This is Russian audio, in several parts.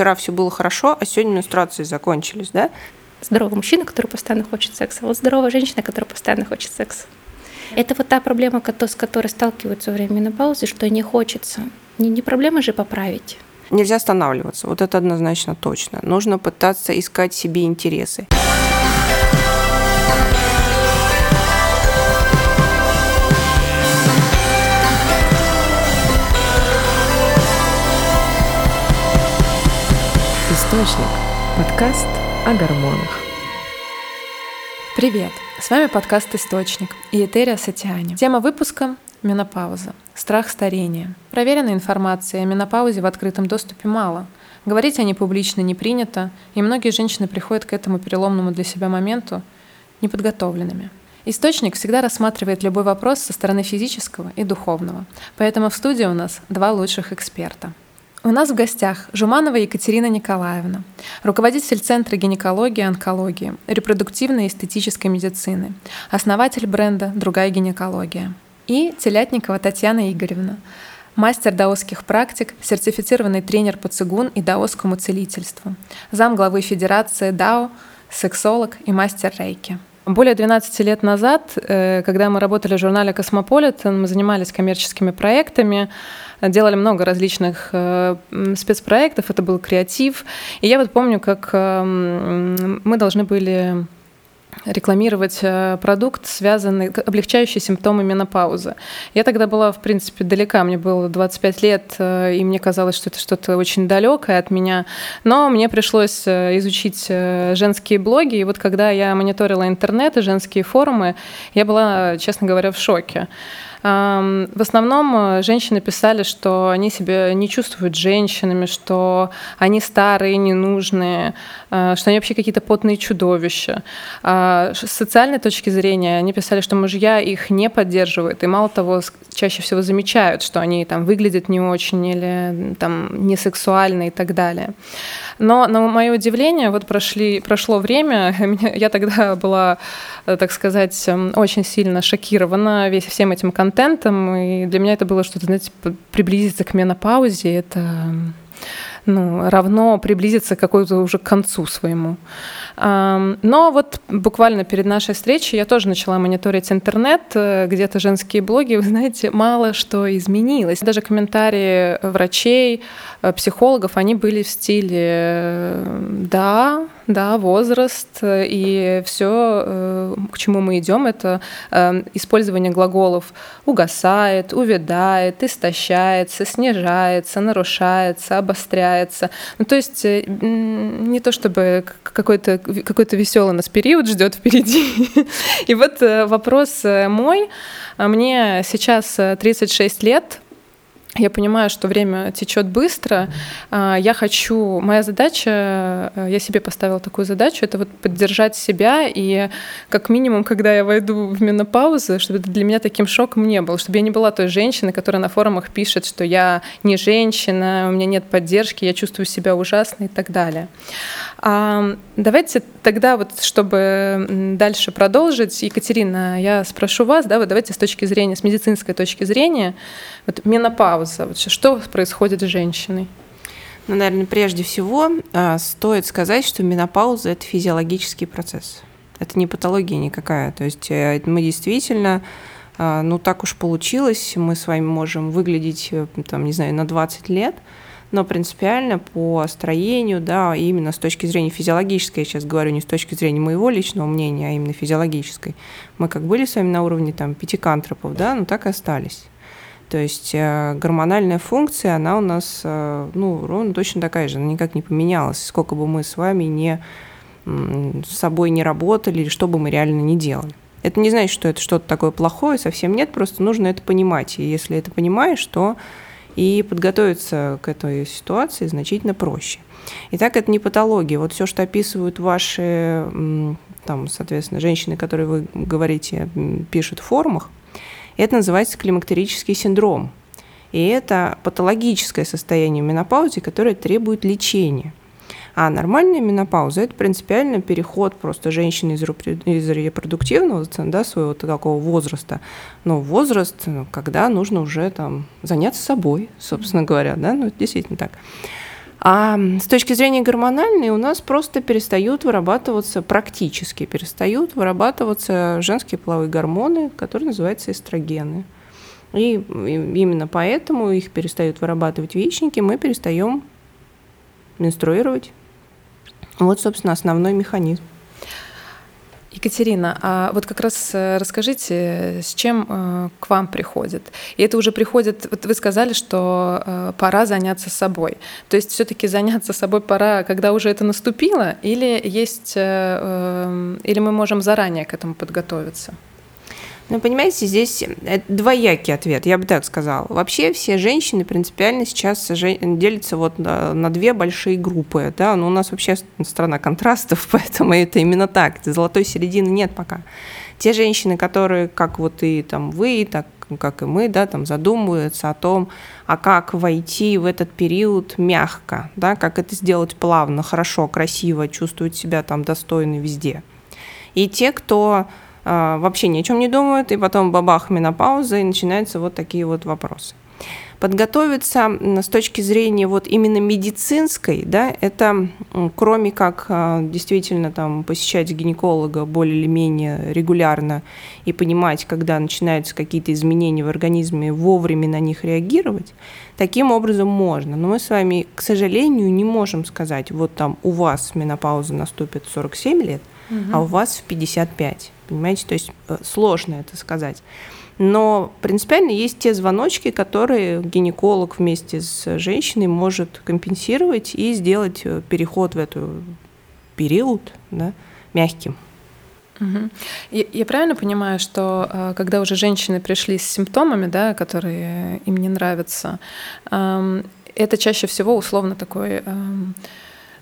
вчера все было хорошо, а сегодня менструации закончились, да? Здоровый мужчина, который постоянно хочет секса, вот здоровая женщина, которая постоянно хочет секса. Это вот та проблема, с которой сталкиваются во время менопаузы, что не хочется. Не, не проблема же поправить. Нельзя останавливаться, вот это однозначно точно. Нужно пытаться искать себе интересы. Источник. Подкаст о гормонах. Привет! С вами подкаст «Источник» и Этерия Сатиани. Тема выпуска – менопауза. Страх старения. Проверенной информации о менопаузе в открытом доступе мало. Говорить о ней публично не принято, и многие женщины приходят к этому переломному для себя моменту неподготовленными. Источник всегда рассматривает любой вопрос со стороны физического и духовного. Поэтому в студии у нас два лучших эксперта – у нас в гостях Жуманова Екатерина Николаевна, руководитель Центра гинекологии и онкологии, репродуктивной и эстетической медицины, основатель бренда «Другая гинекология». И Телятникова Татьяна Игоревна, мастер даосских практик, сертифицированный тренер по цигун и даосскому целительству, зам главы Федерации дао, сексолог и мастер рейки. Более 12 лет назад, э, когда мы работали в журнале «Космополитен», мы занимались коммерческими проектами, делали много различных э, спецпроектов, это был креатив. И я вот помню, как эм, мы должны были рекламировать э, продукт, связанный, облегчающий симптомы менопаузы. Я тогда была, в принципе, далека, мне было 25 лет, э, и мне казалось, что это что-то очень далекое от меня, но мне пришлось изучить женские блоги, и вот когда я мониторила интернет и женские форумы, я была, честно говоря, в шоке. В основном э, женщины писали, что они себя не чувствуют женщинами, что они старые, ненужные, э, что они вообще какие-то потные чудовища. А с социальной точки зрения они писали, что мужья их не поддерживают, и мало того, чаще всего замечают, что они там выглядят не очень или там не сексуальны и так далее. Но на мое удивление, вот прошли, прошло время, я тогда была, э, так сказать, очень сильно шокирована весь, всем этим контентом, и для меня это было что-то, знаете, приблизиться к менопаузе, это ну, равно приблизиться к какой-то уже к концу своему. Но вот буквально перед нашей встречей я тоже начала мониторить интернет, э, где-то женские блоги, вы знаете, мало что изменилось. Даже комментарии врачей, э, психологов, они были в стиле «да, да, возраст и все, э, к чему мы идем, это использование глаголов угасает, увядает, истощается, снижается, нарушается, обостряется. Ну, то есть не то чтобы какой-то какой-то веселый нас период ждет впереди. И вот э, вопрос э, мой. А мне сейчас 36 э, лет, я понимаю, что время течет быстро. А, я хочу, моя задача, я себе поставила такую задачу, это вот поддержать себя и как минимум, когда я войду в менопаузу, чтобы это для меня таким шоком не было, чтобы я не была той женщиной, которая на форумах пишет, что я не женщина, у меня нет поддержки, я чувствую себя ужасно и так далее. А, давайте тогда вот, чтобы дальше продолжить, Екатерина, я спрошу вас, да, вот давайте с точки зрения, с медицинской точки зрения, вот менопауза, вот что происходит с женщиной? Ну, наверное, прежде всего а, стоит сказать, что менопауза – это физиологический процесс. Это не патология никакая. То есть э, мы действительно а, ну так уж получилось, мы с вами можем выглядеть, э, там, не знаю, на 20 лет – но принципиально по строению, да, именно с точки зрения физиологической, я сейчас говорю не с точки зрения моего личного мнения, а именно физиологической, мы как были с вами на уровне там пятикантропов, да, ну так и остались. То есть э, гормональная функция, она у нас, э, ну, ровно точно такая же, она никак не поменялась, сколько бы мы с вами не с собой не работали что бы мы реально не делали. Это не значит, что это что-то такое плохое, совсем нет, просто нужно это понимать. И если это понимаешь, то и подготовиться к этой ситуации значительно проще. Итак, это не патология. Вот все, что описывают ваши, там, соответственно, женщины, которые вы говорите, пишут в форумах, это называется климактерический синдром. И это патологическое состояние менопаузы, которое требует лечения. А нормальная менопауза – это принципиально переход просто женщины из, репродуктивного, да, своего такого возраста, но возраст, когда нужно уже там заняться собой, собственно говоря, да, ну, это действительно так. А с точки зрения гормональной у нас просто перестают вырабатываться, практически перестают вырабатываться женские половые гормоны, которые называются эстрогены. И именно поэтому их перестают вырабатывать яичники, мы перестаем менструировать. Вот, собственно, основной механизм. Екатерина, а вот как раз э, расскажите, с чем э, к вам приходит? И это уже приходит, вот вы сказали, что э, пора заняться собой. То есть все-таки заняться собой пора, когда уже это наступило, или есть, или мы можем заранее к этому подготовиться? Ну, понимаете, здесь двоякий ответ, я бы так сказала. Вообще все женщины принципиально сейчас делятся вот на, на две большие группы. Да? Ну, у нас вообще страна контрастов, поэтому это именно так. Золотой середины нет пока. Те женщины, которые, как вот и там вы, так как и мы, да, там задумываются о том, а как войти в этот период мягко, да, как это сделать плавно, хорошо, красиво, чувствовать себя там достойно везде. И те, кто вообще ни о чем не думают, и потом бабах менопауза, и начинаются вот такие вот вопросы. Подготовиться с точки зрения вот именно медицинской, да, это кроме как а, действительно там посещать гинеколога более или менее регулярно и понимать, когда начинаются какие-то изменения в организме, вовремя на них реагировать, таким образом можно. Но мы с вами, к сожалению, не можем сказать, вот там у вас менопауза наступит в 47 лет, угу. а у вас в 55 понимаете? То есть э, сложно это сказать. Но принципиально есть те звоночки, которые гинеколог вместе с женщиной может компенсировать и сделать э, переход в этот период да, мягким. Я, правильно понимаю, что э, когда уже женщины пришли с симптомами, да, которые им не нравятся, это чаще всего условно такой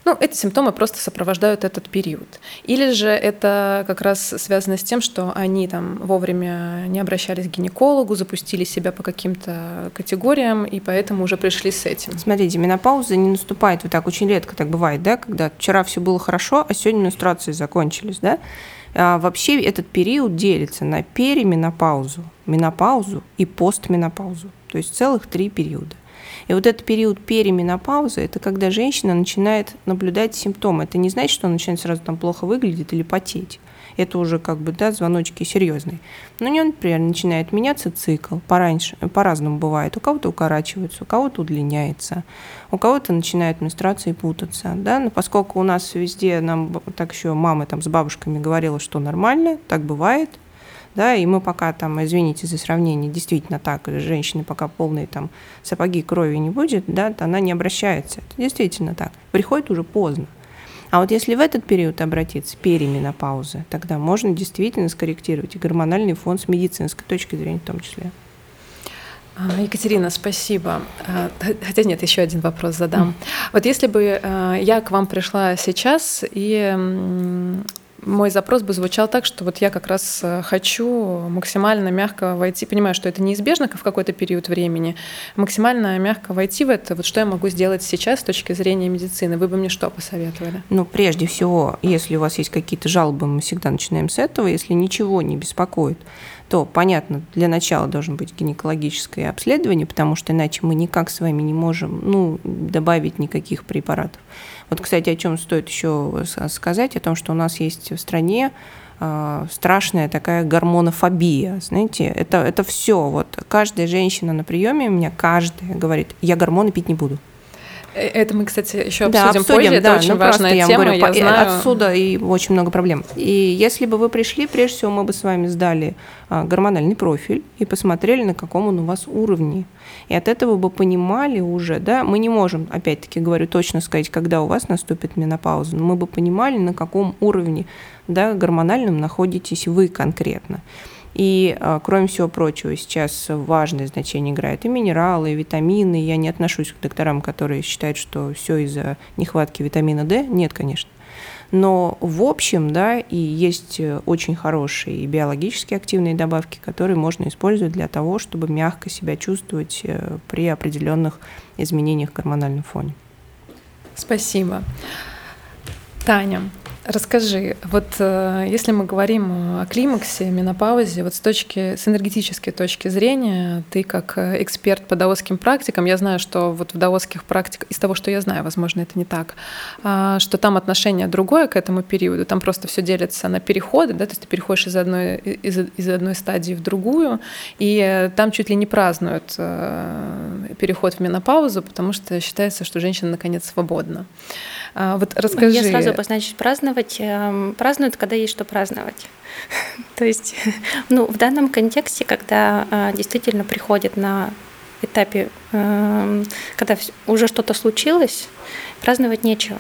ну, эти симптомы просто сопровождают этот период. Или же это как раз связано с тем, что они там вовремя не обращались к гинекологу, запустили себя по каким-то категориям, и поэтому уже пришли с этим. Смотрите, менопауза не наступает вот так очень редко, так бывает, да, когда вчера все было хорошо, а сегодня менструации закончились, да. А вообще этот период делится на переменопаузу, менопаузу и постменопаузу, то есть целых три периода. И вот этот период переменопаузы, это когда женщина начинает наблюдать симптомы. Это не значит, что она начинает сразу там плохо выглядеть или потеть. Это уже как бы, да, звоночки серьезные. Но у нее, например, начинает меняться цикл. Пораньше, по-разному бывает. У кого-то укорачивается, у кого-то удлиняется, у кого-то начинает менструации путаться. Да? Но поскольку у нас везде нам так еще мамы там с бабушками говорила, что нормально, так бывает, да, и мы пока там, извините за сравнение, действительно так, женщины пока полные там сапоги крови не будет, да, то она не обращается. Это действительно так. Приходит уже поздно. А вот если в этот период обратиться, переменопаузы, тогда можно действительно скорректировать и гормональный фон с медицинской точки зрения в том числе. А, Екатерина, спасибо. А, хотя нет, еще один вопрос задам. Вот если бы а, я к вам пришла сейчас и мой запрос бы звучал так, что вот я как раз э, хочу максимально мягко войти, понимаю, что это неизбежно в какой-то период времени, максимально мягко войти в это, вот что я могу сделать сейчас с точки зрения медицины, вы бы мне что посоветовали? Ну, прежде всего, если у вас есть какие-то жалобы, мы всегда начинаем с этого, если ничего не беспокоит, то, понятно, для начала должен быть гинекологическое обследование, потому что иначе мы никак с вами не можем ну, добавить никаких препаратов. Вот, кстати, о чем стоит еще сказать, о том, что у нас есть в стране э, страшная такая гормонофобия, знаете, это, это все, вот каждая женщина на приеме у меня, каждая говорит, я гормоны пить не буду. Э, это мы, кстати, еще обсудим, да, обсудим позже. Да, это очень ну, важная я тема. Говорю, я знаю. Отсюда и очень много проблем. И если бы вы пришли, прежде всего мы бы с вами сдали а, гормональный профиль и посмотрели, на каком он у вас уровне. И от этого бы понимали уже, да, мы не можем, опять-таки говорю, точно сказать, когда у вас наступит менопауза, но мы бы понимали, на каком уровне да, гормональном находитесь вы конкретно. И, а, кроме всего прочего, сейчас важное значение играют и минералы, и витамины. Я не отношусь к докторам, которые считают, что все из-за нехватки витамина D. Нет, конечно. Но в общем, да, и есть очень хорошие биологически активные добавки, которые можно использовать для того, чтобы мягко себя чувствовать э, при определенных изменениях в гормональном фоне. Спасибо. Таня, Расскажи, вот э, если мы говорим о климаксе, менопаузе, вот с точки, с энергетической точки зрения, ты как э, эксперт по даосским практикам, я знаю, что вот в даосских практиках, из того, что я знаю, возможно, это не так, а, что там отношение другое к этому периоду, там просто все делится на переходы, да, то есть ты переходишь из одной, из, из одной стадии в другую, и там чуть ли не празднуют э, переход в менопаузу, потому что считается, что женщина наконец свободна. А, вот расскажи. Я сразу обозначить праздновать. Эм, празднуют, когда есть что праздновать. То есть, ну, в данном контексте, когда а, действительно приходит на этапе, эм, когда уже что-то случилось, праздновать нечего.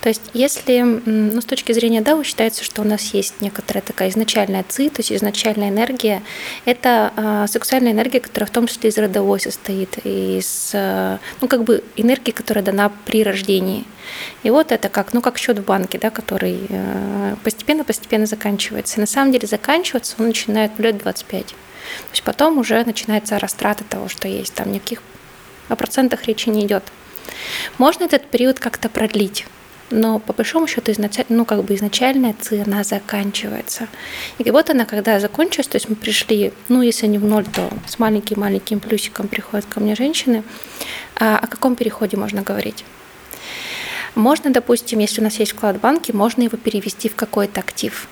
То есть если ну, с точки зрения Дао считается, что у нас есть некоторая такая изначальная ци, то есть изначальная энергия, это э, сексуальная энергия, которая в том числе из родовой состоит, из э, ну, как бы энергии, которая дана при рождении. И вот это как, ну, как счет в банке, да, который постепенно-постепенно э, заканчивается. И на самом деле заканчиваться он начинает в лет 25. То есть потом уже начинается растрата того, что есть. Там никаких о процентах речи не идет. Можно этот период как-то продлить. Но по большому счету изначально, ну, как бы изначальная ци, она заканчивается. И вот она, когда закончилась, то есть мы пришли, ну, если не в ноль, то с маленьким-маленьким плюсиком приходят ко мне женщины. А о каком переходе можно говорить? Можно, допустим, если у нас есть вклад в банке, можно его перевести в какой-то актив.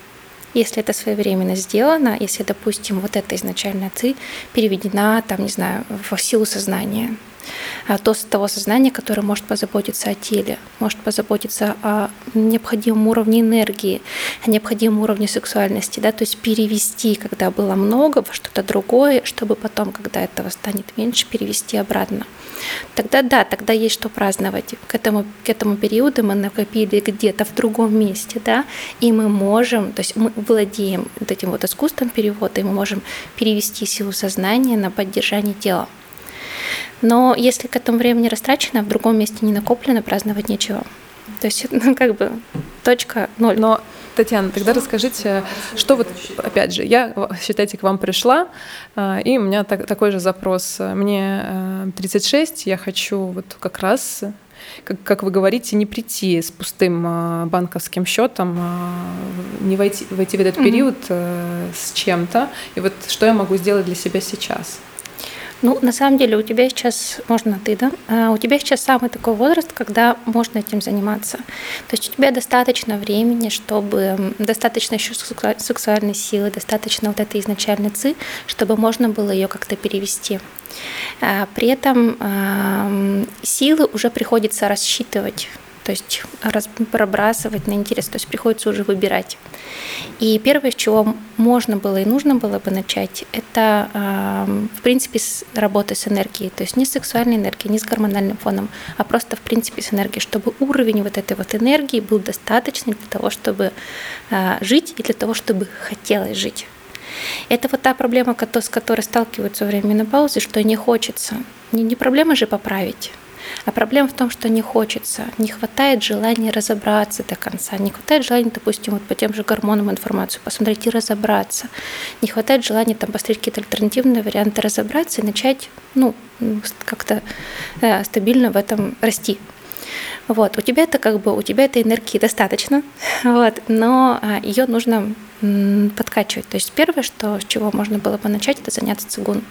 Если это своевременно сделано, если, допустим, вот эта изначальная ци переведена, там, не знаю, в силу сознания, то, того сознания, которое может позаботиться о теле, может позаботиться о необходимом уровне энергии, о необходимом уровне сексуальности, да, то есть перевести, когда было много, во что-то другое, чтобы потом, когда этого станет меньше, перевести обратно. Тогда да, тогда есть что праздновать. К этому, к этому периоду мы накопили где-то в другом месте, да, и мы можем, то есть мы владеем вот этим вот искусством перевода, и мы можем перевести силу сознания на поддержание тела. Но если к этому времени растрачено, а в другом месте не накоплено, праздновать нечего. То есть, ну, как бы точка ноль. Но Татьяна, тогда расскажите, что вот, опять же, я, считайте, к вам пришла, а, и у меня так, такой же запрос. Мне 36, э, я хочу вот как раз как, как вы говорите, не прийти с пустым а, банковским счетом, не войти, войти в этот период mm-hmm. с чем-то. И вот что я могу сделать для себя сейчас? Ну, на самом деле, у тебя сейчас, можно ты, да? А, у тебя сейчас самый такой возраст, когда можно этим заниматься. То есть у тебя достаточно времени, чтобы достаточно еще сексуальной силы, достаточно вот этой изначальной ци, чтобы можно было ее как-то перевести. А, при этом силы уже приходится рассчитывать то есть пробрасывать на интерес, то есть приходится уже выбирать. И первое, с чего можно было и нужно было бы начать, это, в принципе, с работы с энергией, то есть не с сексуальной энергией, не с гормональным фоном, а просто, в принципе, с энергией, чтобы уровень вот этой вот энергии был достаточный для того, чтобы а, жить и для того, чтобы хотелось жить. Это вот та проблема, с которой сталкиваются во время менопаузы, что не хочется. Не проблема же поправить, а проблема в том, что не хочется, не хватает желания разобраться до конца, не хватает желания, допустим, вот по тем же гормонам информацию посмотреть и разобраться, не хватает желания там посмотреть какие-то альтернативные варианты разобраться и начать, ну, как-то э, стабильно в этом расти. Вот, у тебя это как бы, у тебя этой энергии достаточно, вот, но а, ее нужно подкачивать. То есть первое, что, с чего можно было бы начать, это заняться цигун.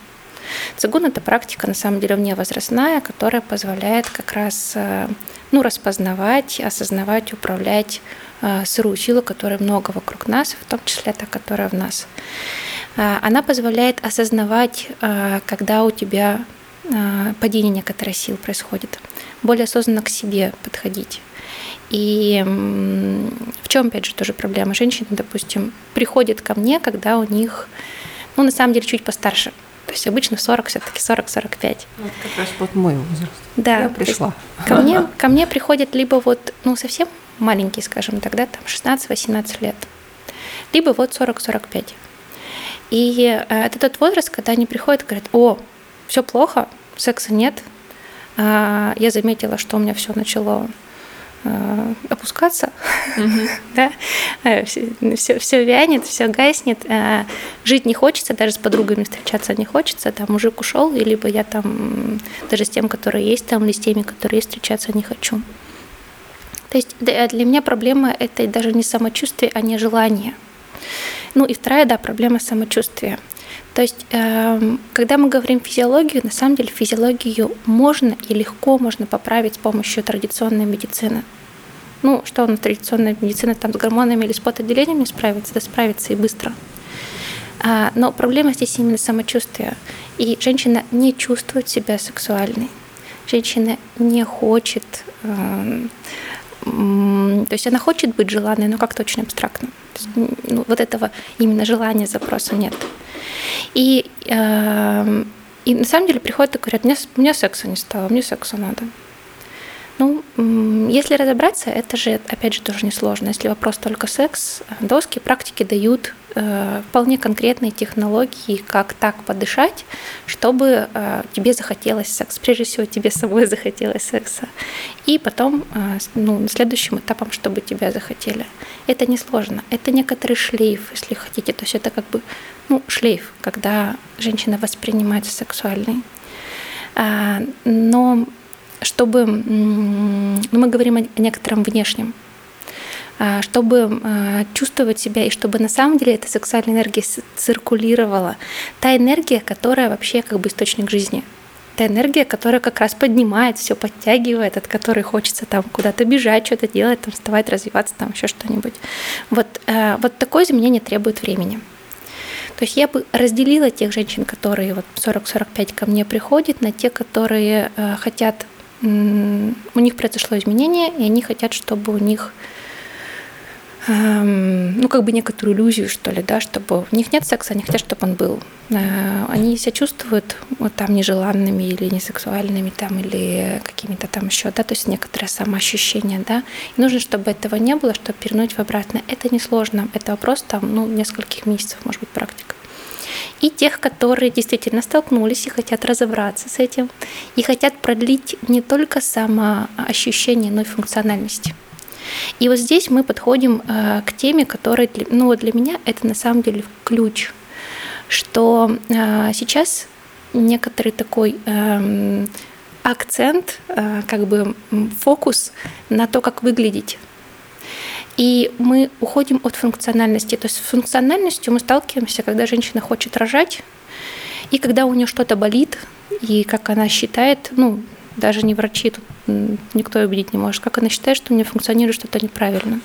Цигун – это практика, на самом деле, вневозрастная, которая позволяет как раз э, ну, распознавать, осознавать, управлять э, сырую силу, которая много вокруг нас, в том числе та, которая в нас. Э, она позволяет осознавать, когда у тебя падение некоторой сил происходит, более осознанно к себе подходить. И в чем, опять же, тоже проблема? Женщины, допустим, приходят ко мне, когда у них, ну, на самом деле, чуть постарше – то есть обычно 40, все-таки 40-45. Вот как раз вот мой возраст. Да. Я пришла. Ко мне, ко мне приходят либо вот, ну, совсем маленькие, скажем тогда, там 16-18 лет, либо вот 40-45. И э, это тот возраст, когда они приходят и говорят, о, все плохо, секса нет, а, я заметила, что у меня все начало Э, опускаться, да, все, э, все вянет, все гаснет, э, жить не хочется, даже с подругами встречаться не хочется, там мужик ушел, и либо я там даже с тем, которые есть там, или с теми, которые есть, встречаться не хочу. То есть для меня проблема – это даже не самочувствие, а не желание. Ну и вторая, да, проблема самочувствия. То есть, эм, когда мы говорим физиологию, на самом деле физиологию можно и легко можно поправить с помощью традиционной медицины. Ну, что у нас традиционная медицина там с гормонами или с потоотделением справится, да справится и быстро. А, но проблема здесь именно самочувствие. И женщина не чувствует себя сексуальной. Женщина не хочет эм, то есть она хочет быть желанной, но как-то очень абстрактно. Есть, ну, вот этого именно желания, запроса нет. И, э, и на самом деле приходят и говорят, мне, мне секса не стало, мне секса надо. Ну, если разобраться, это же, опять же, тоже несложно. Если вопрос только секс, доски практики дают э, вполне конкретные технологии, как так подышать, чтобы э, тебе захотелось секс. Прежде всего, тебе самой захотелось секса. И потом, э, ну, следующим этапом, чтобы тебя захотели. Это несложно. Это некоторый шлейф, если хотите. То есть это как бы ну, шлейф, когда женщина воспринимается сексуальной. А, но чтобы ну, мы говорим о некотором внешнем, а, чтобы а, чувствовать себя и чтобы на самом деле эта сексуальная энергия циркулировала, та энергия, которая вообще как бы источник жизни, та энергия, которая как раз поднимает, все подтягивает, от которой хочется там куда-то бежать, что-то делать, там вставать, развиваться, там еще что-нибудь. Вот, э, вот такое изменение требует времени. То есть я бы разделила тех женщин, которые вот 40-45 ко мне приходят, на те, которые э, хотят у них произошло изменение, и они хотят, чтобы у них эм, ну, как бы некоторую иллюзию, что ли, да, чтобы у них нет секса, они хотят, чтобы он был. Э, они себя чувствуют вот там нежеланными или несексуальными там, или какими-то там еще, да, то есть некоторое самоощущение, да. И нужно, чтобы этого не было, чтобы вернуть в обратно. Это несложно, это вопрос там, ну, нескольких месяцев, может быть, практика и тех, которые действительно столкнулись и хотят разобраться с этим, и хотят продлить не только самоощущение, но и функциональность. И вот здесь мы подходим э, к теме, которая, ну вот для меня это на самом деле ключ, что э, сейчас некоторый такой эм, акцент, э, как бы фокус на то, как выглядеть и мы уходим от функциональности. То есть с функциональностью мы сталкиваемся, когда женщина хочет рожать, и когда у нее что-то болит, и как она считает, ну, даже не врачи, тут никто убедить не может, как она считает, что у нее функционирует что-то неправильно.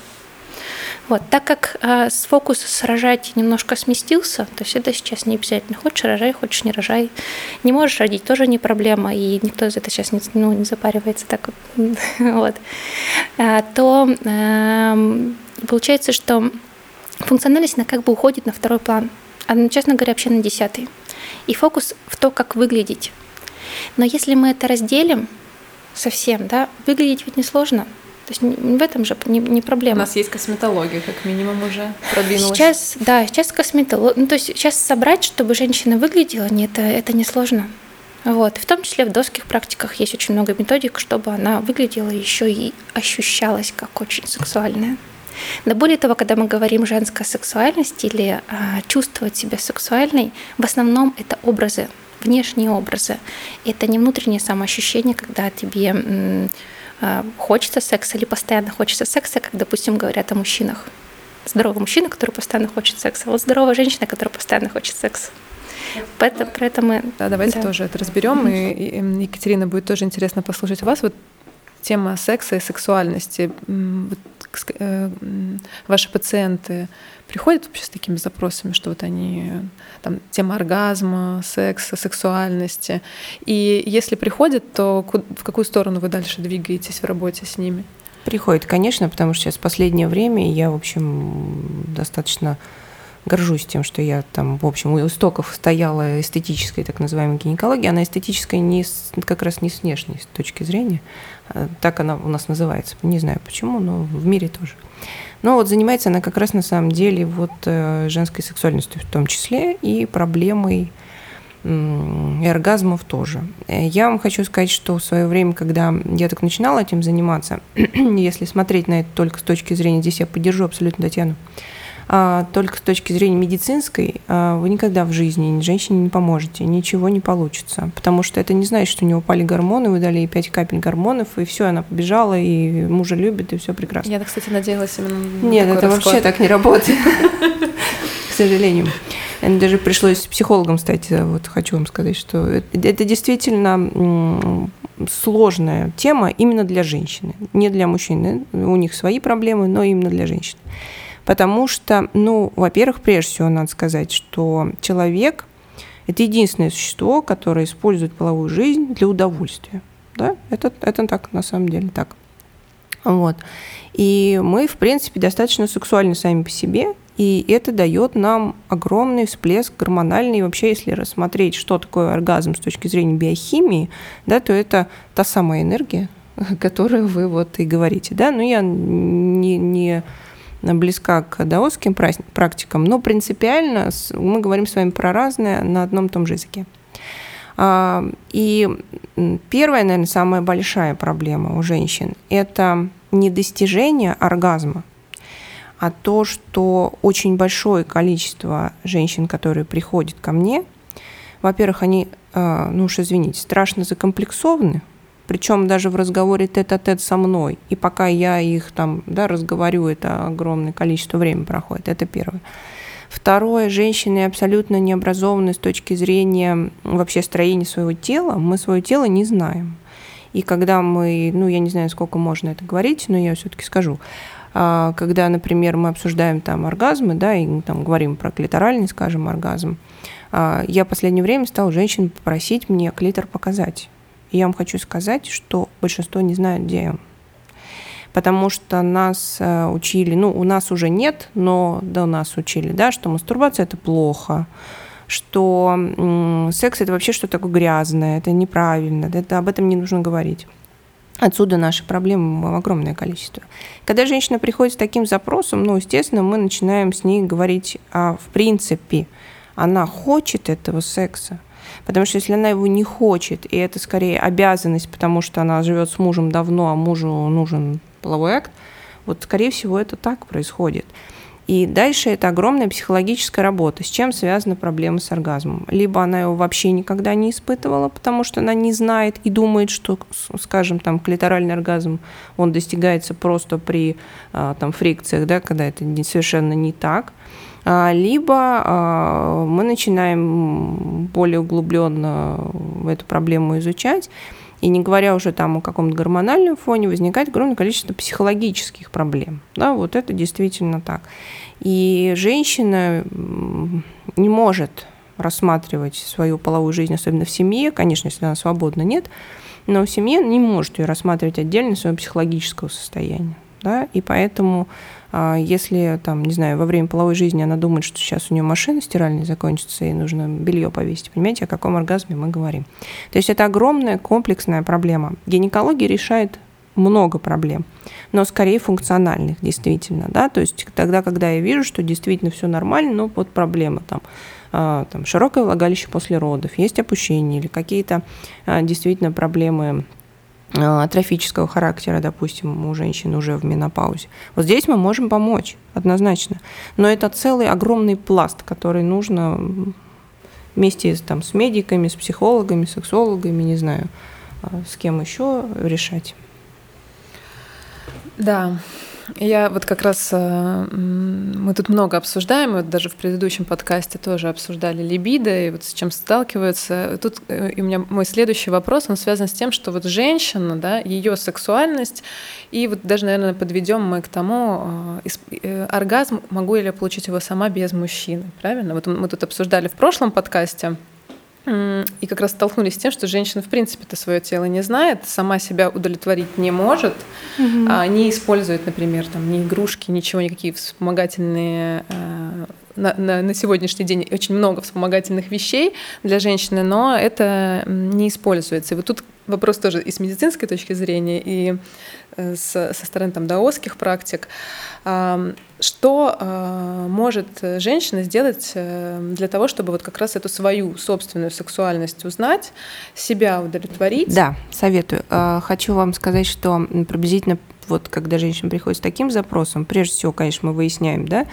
Вот. Так как э, с фокуса сражать немножко сместился, то есть это сейчас не обязательно. Хочешь рожай, хочешь не рожай. Не можешь родить, тоже не проблема, и никто за это сейчас не, ну, не запаривается так вот. А, то э, получается, что функциональность она как бы уходит на второй план, а, честно говоря, вообще на десятый. И фокус в то, как выглядеть. Но если мы это разделим совсем, да, выглядеть ведь несложно – то есть в этом же не, не проблема. У нас есть косметология, как минимум, уже продвинулась. Сейчас, да, сейчас косметология. Ну, то есть сейчас собрать, чтобы женщина выглядела, не, это, это несложно. Вот. В том числе в доских практиках есть очень много методик, чтобы она выглядела еще и ощущалась как очень сексуальная. Да более того, когда мы говорим женская сексуальность или а, чувствовать себя сексуальной, в основном это образы, внешние образы. Это не внутреннее самоощущение, когда тебе хочется секса или постоянно хочется секса, как, допустим, говорят о мужчинах. Здоровый мужчина, который постоянно хочет секса, вот здоровая женщина, которая постоянно хочет секса. Поэтому, поэтому да, давайте да. тоже это разберем. И, и Екатерина будет тоже интересно послушать вас. Вот тема секса и сексуальности. Вот, ваши пациенты приходят вообще с такими запросами, что вот они там тема оргазма, секса, сексуальности. И если приходят, то в какую сторону вы дальше двигаетесь в работе с ними? Приходит, конечно, потому что сейчас последнее время я, в общем, достаточно горжусь тем, что я там, в общем, у истоков стояла эстетическая так называемая гинекология. Она эстетическая не с, как раз не с внешней точки зрения. А так она у нас называется. Не знаю почему, но в мире тоже. Но вот занимается она как раз на самом деле вот э, женской сексуальностью в том числе и проблемой и оргазмов тоже. Э, я вам хочу сказать, что в свое время, когда я так начинала этим заниматься, если смотреть на это только с точки зрения, здесь я поддержу абсолютно Татьяну, только с точки зрения медицинской а, вы никогда в жизни женщине не поможете, ничего не получится, потому что это не значит, что у нее упали гормоны, вы дали ей 5 капель гормонов, и все, она побежала, и мужа любит, и все прекрасно. Я, кстати, надеялась именно Нет, это расклад. вообще так не работает, к сожалению. Даже пришлось с психологом стать, вот хочу вам сказать, что это действительно сложная тема именно для женщины, не для мужчины. У них свои проблемы, но именно для женщин. Потому что, ну, во-первых, прежде всего надо сказать, что человек – это единственное существо, которое использует половую жизнь для удовольствия. Да? Это, это так, на самом деле так. Вот. И мы, в принципе, достаточно сексуальны сами по себе, и это дает нам огромный всплеск гормональный. И вообще, если рассмотреть, что такое оргазм с точки зрения биохимии, да, то это та самая энергия, которую вы вот и говорите. Да? Ну, я не, не близка к даосским практикам, но принципиально мы говорим с вами про разное на одном и том же языке. А, и первая, наверное, самая большая проблема у женщин – это не достижение оргазма, а то, что очень большое количество женщин, которые приходят ко мне, во-первых, они, а, ну уж извините, страшно закомплексованы, причем даже в разговоре тет-а-тет со мной. И пока я их там да, разговорю, это огромное количество времени проходит. Это первое. Второе, женщины абсолютно не образованы с точки зрения вообще строения своего тела. Мы свое тело не знаем. И когда мы, ну, я не знаю, сколько можно это говорить, но я все-таки скажу, а, когда, например, мы обсуждаем там оргазмы, да, и там говорим про клиторальный, скажем, оргазм, а, я в последнее время стал женщин попросить мне клитор показать. И я вам хочу сказать, что большинство не знают, где он потому что нас э, учили, ну, у нас уже нет, но до нас учили, да, что мастурбация – это плохо, что секс – это вообще что-то такое грязное, это неправильно, это, об этом не нужно говорить. Отсюда наши проблемы огромное количество. Когда женщина приходит с таким запросом, ну, естественно, мы начинаем с ней говорить, а в принципе, она хочет этого секса. Потому что если она его не хочет, и это скорее обязанность, потому что она живет с мужем давно, а мужу нужен половой акт, вот, скорее всего, это так происходит. И дальше это огромная психологическая работа. С чем связана проблема с оргазмом? Либо она его вообще никогда не испытывала, потому что она не знает и думает, что, скажем, там клиторальный оргазм, он достигается просто при а, там, фрикциях, да, когда это совершенно не так. А, либо а, мы начинаем более углубленно эту проблему изучать, и не говоря уже там о каком-то гормональном фоне, возникает огромное количество психологических проблем. Да, вот это действительно так. И женщина не может рассматривать свою половую жизнь, особенно в семье, конечно, если она свободна, нет, но в семье не может ее рассматривать отдельно своего психологического состояния. Да? И поэтому если, там, не знаю, во время половой жизни она думает, что сейчас у нее машина стиральная закончится и нужно белье повесить, понимаете, о каком оргазме мы говорим. То есть это огромная комплексная проблема. Гинекология решает много проблем, но скорее функциональных, действительно, да, то есть тогда, когда я вижу, что действительно все нормально, но вот проблема там, а, там широкое влагалище после родов, есть опущение или какие-то а, действительно проблемы Э, трофического характера, допустим, у женщин уже в менопаузе. Вот здесь мы можем помочь, однозначно. Но это целый огромный пласт, который нужно вместе там, с медиками, с психологами, сексологами, не знаю, э, с кем еще решать. Да, я вот как раз, э, мы тут много обсуждаем, вот даже в предыдущем подкасте тоже обсуждали либидо, и вот с чем сталкиваются. Тут э, у меня мой следующий вопрос, он связан с тем, что вот женщина, да, ее сексуальность, и вот даже, наверное, подведем мы к тому, э, оргазм, могу ли я получить его сама без мужчины, правильно? Вот мы тут обсуждали в прошлом подкасте, и как раз столкнулись с тем, что женщина в принципе-то свое тело не знает, сама себя удовлетворить не может, угу. а, не использует, например, там, ни игрушки, ничего, никакие вспомогательные э, на, на, на сегодняшний день очень много вспомогательных вещей для женщины, но это не используется. И вот тут вопрос тоже и с медицинской точки зрения, и э, с, со стороны там, даосских практик. Что э, может женщина сделать э, для того, чтобы вот как раз эту свою собственную сексуальность узнать, себя удовлетворить? Да, советую. Хочу вам сказать, что приблизительно вот когда женщина приходит с таким запросом, прежде всего, конечно, мы выясняем, да, а,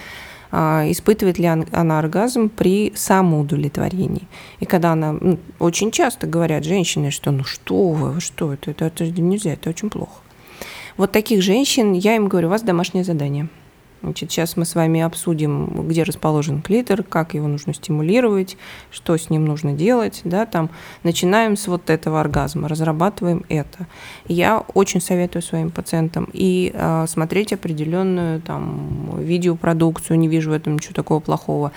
испытывает ли она оргазм при самоудовлетворении. И когда она, ну, очень часто говорят женщины, что ну что вы, что это, это, это нельзя, это очень плохо. Вот таких женщин, я им говорю, у вас домашнее задание – Значит, сейчас мы с вами обсудим, где расположен клитор, как его нужно стимулировать, что с ним нужно делать. Да, там. Начинаем с вот этого оргазма, разрабатываем это. Я очень советую своим пациентам и э, смотреть определенную там, видеопродукцию, не вижу в этом ничего такого плохого.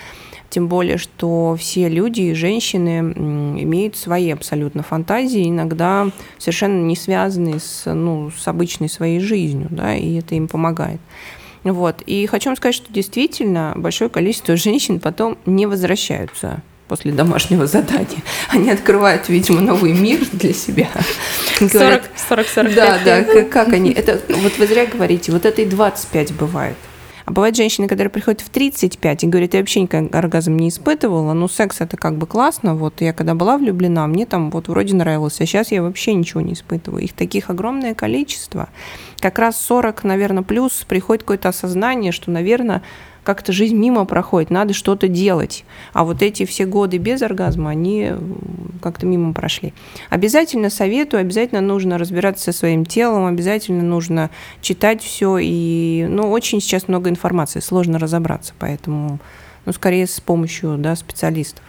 Тем более, что все люди и женщины имеют свои абсолютно фантазии, иногда совершенно не связанные с, ну, с обычной своей жизнью, да, и это им помогает. Вот. И хочу вам сказать, что действительно большое количество женщин потом не возвращаются после домашнего задания. Они открывают, видимо, новый мир для себя. 40-45 Да, да, как, как они. Это, вот вы зря говорите, вот это и 25 бывает. Бывают женщины, которые приходят в 35 и говорят, я вообще никогда оргазм не испытывала, но секс это как бы классно, вот я когда была влюблена, мне там вот вроде нравилось, а сейчас я вообще ничего не испытываю. Их таких огромное количество. Как раз 40, наверное, плюс приходит какое-то осознание, что, наверное, как-то жизнь мимо проходит, надо что-то делать. А вот эти все годы без оргазма, они как-то мимо прошли. Обязательно советую, обязательно нужно разбираться со своим телом, обязательно нужно читать все. И, ну, очень сейчас много информации, сложно разобраться, поэтому, ну, скорее с помощью, да, специалистов.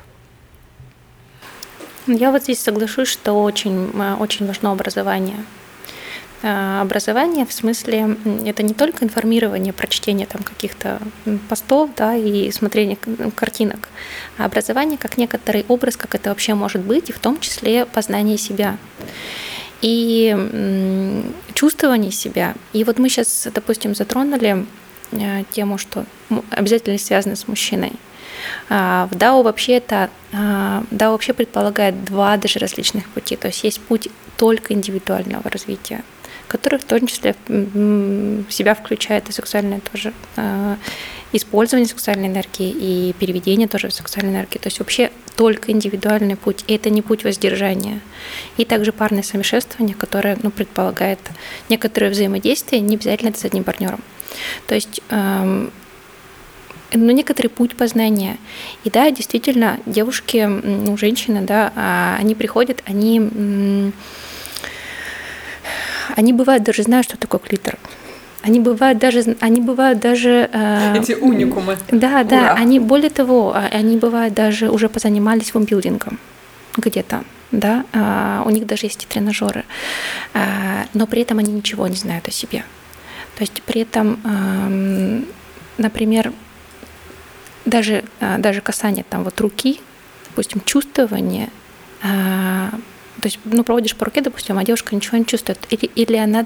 Я вот здесь соглашусь, что очень, очень важно образование. Э, образование в смысле это не только информирование, прочтение там каких-то постов да, и смотрение картинок, а образование как некоторый образ, как это вообще может быть, и в том числе познание себя и чувствование себя. И вот мы сейчас, допустим, затронули э, тему, что обязательно связано с мужчиной. А, в DAO вообще это DAO вообще предполагает два даже различных пути. То есть есть путь только индивидуального развития, который в том числе в себя включает и сексуальное тоже а, использование сексуальной энергии и переведение тоже сексуальной энергии. То есть вообще только индивидуальный путь, и это не путь воздержания. И также парное совмешествование, которое ну, предполагает некоторое взаимодействие, не обязательно это с одним партнером. То есть эм, ну, некоторый путь познания. И да, действительно, девушки, ну, женщины, да, а, они приходят, они они бывают даже знают, что такое клитор. Они бывают даже, они бывают даже... Э, Эти уникумы. Да, Ура. да. Они, более того, а, они бывают даже уже позанимались вымбилдингом где-то, да. А, у них даже есть тренажеры. А, но при этом они ничего не знают о себе. То есть при этом, э, например, даже, э, даже касание там вот руки, допустим, чувствование, э, то есть, ну, проводишь по руке, допустим, а девушка ничего не чувствует. Или, или она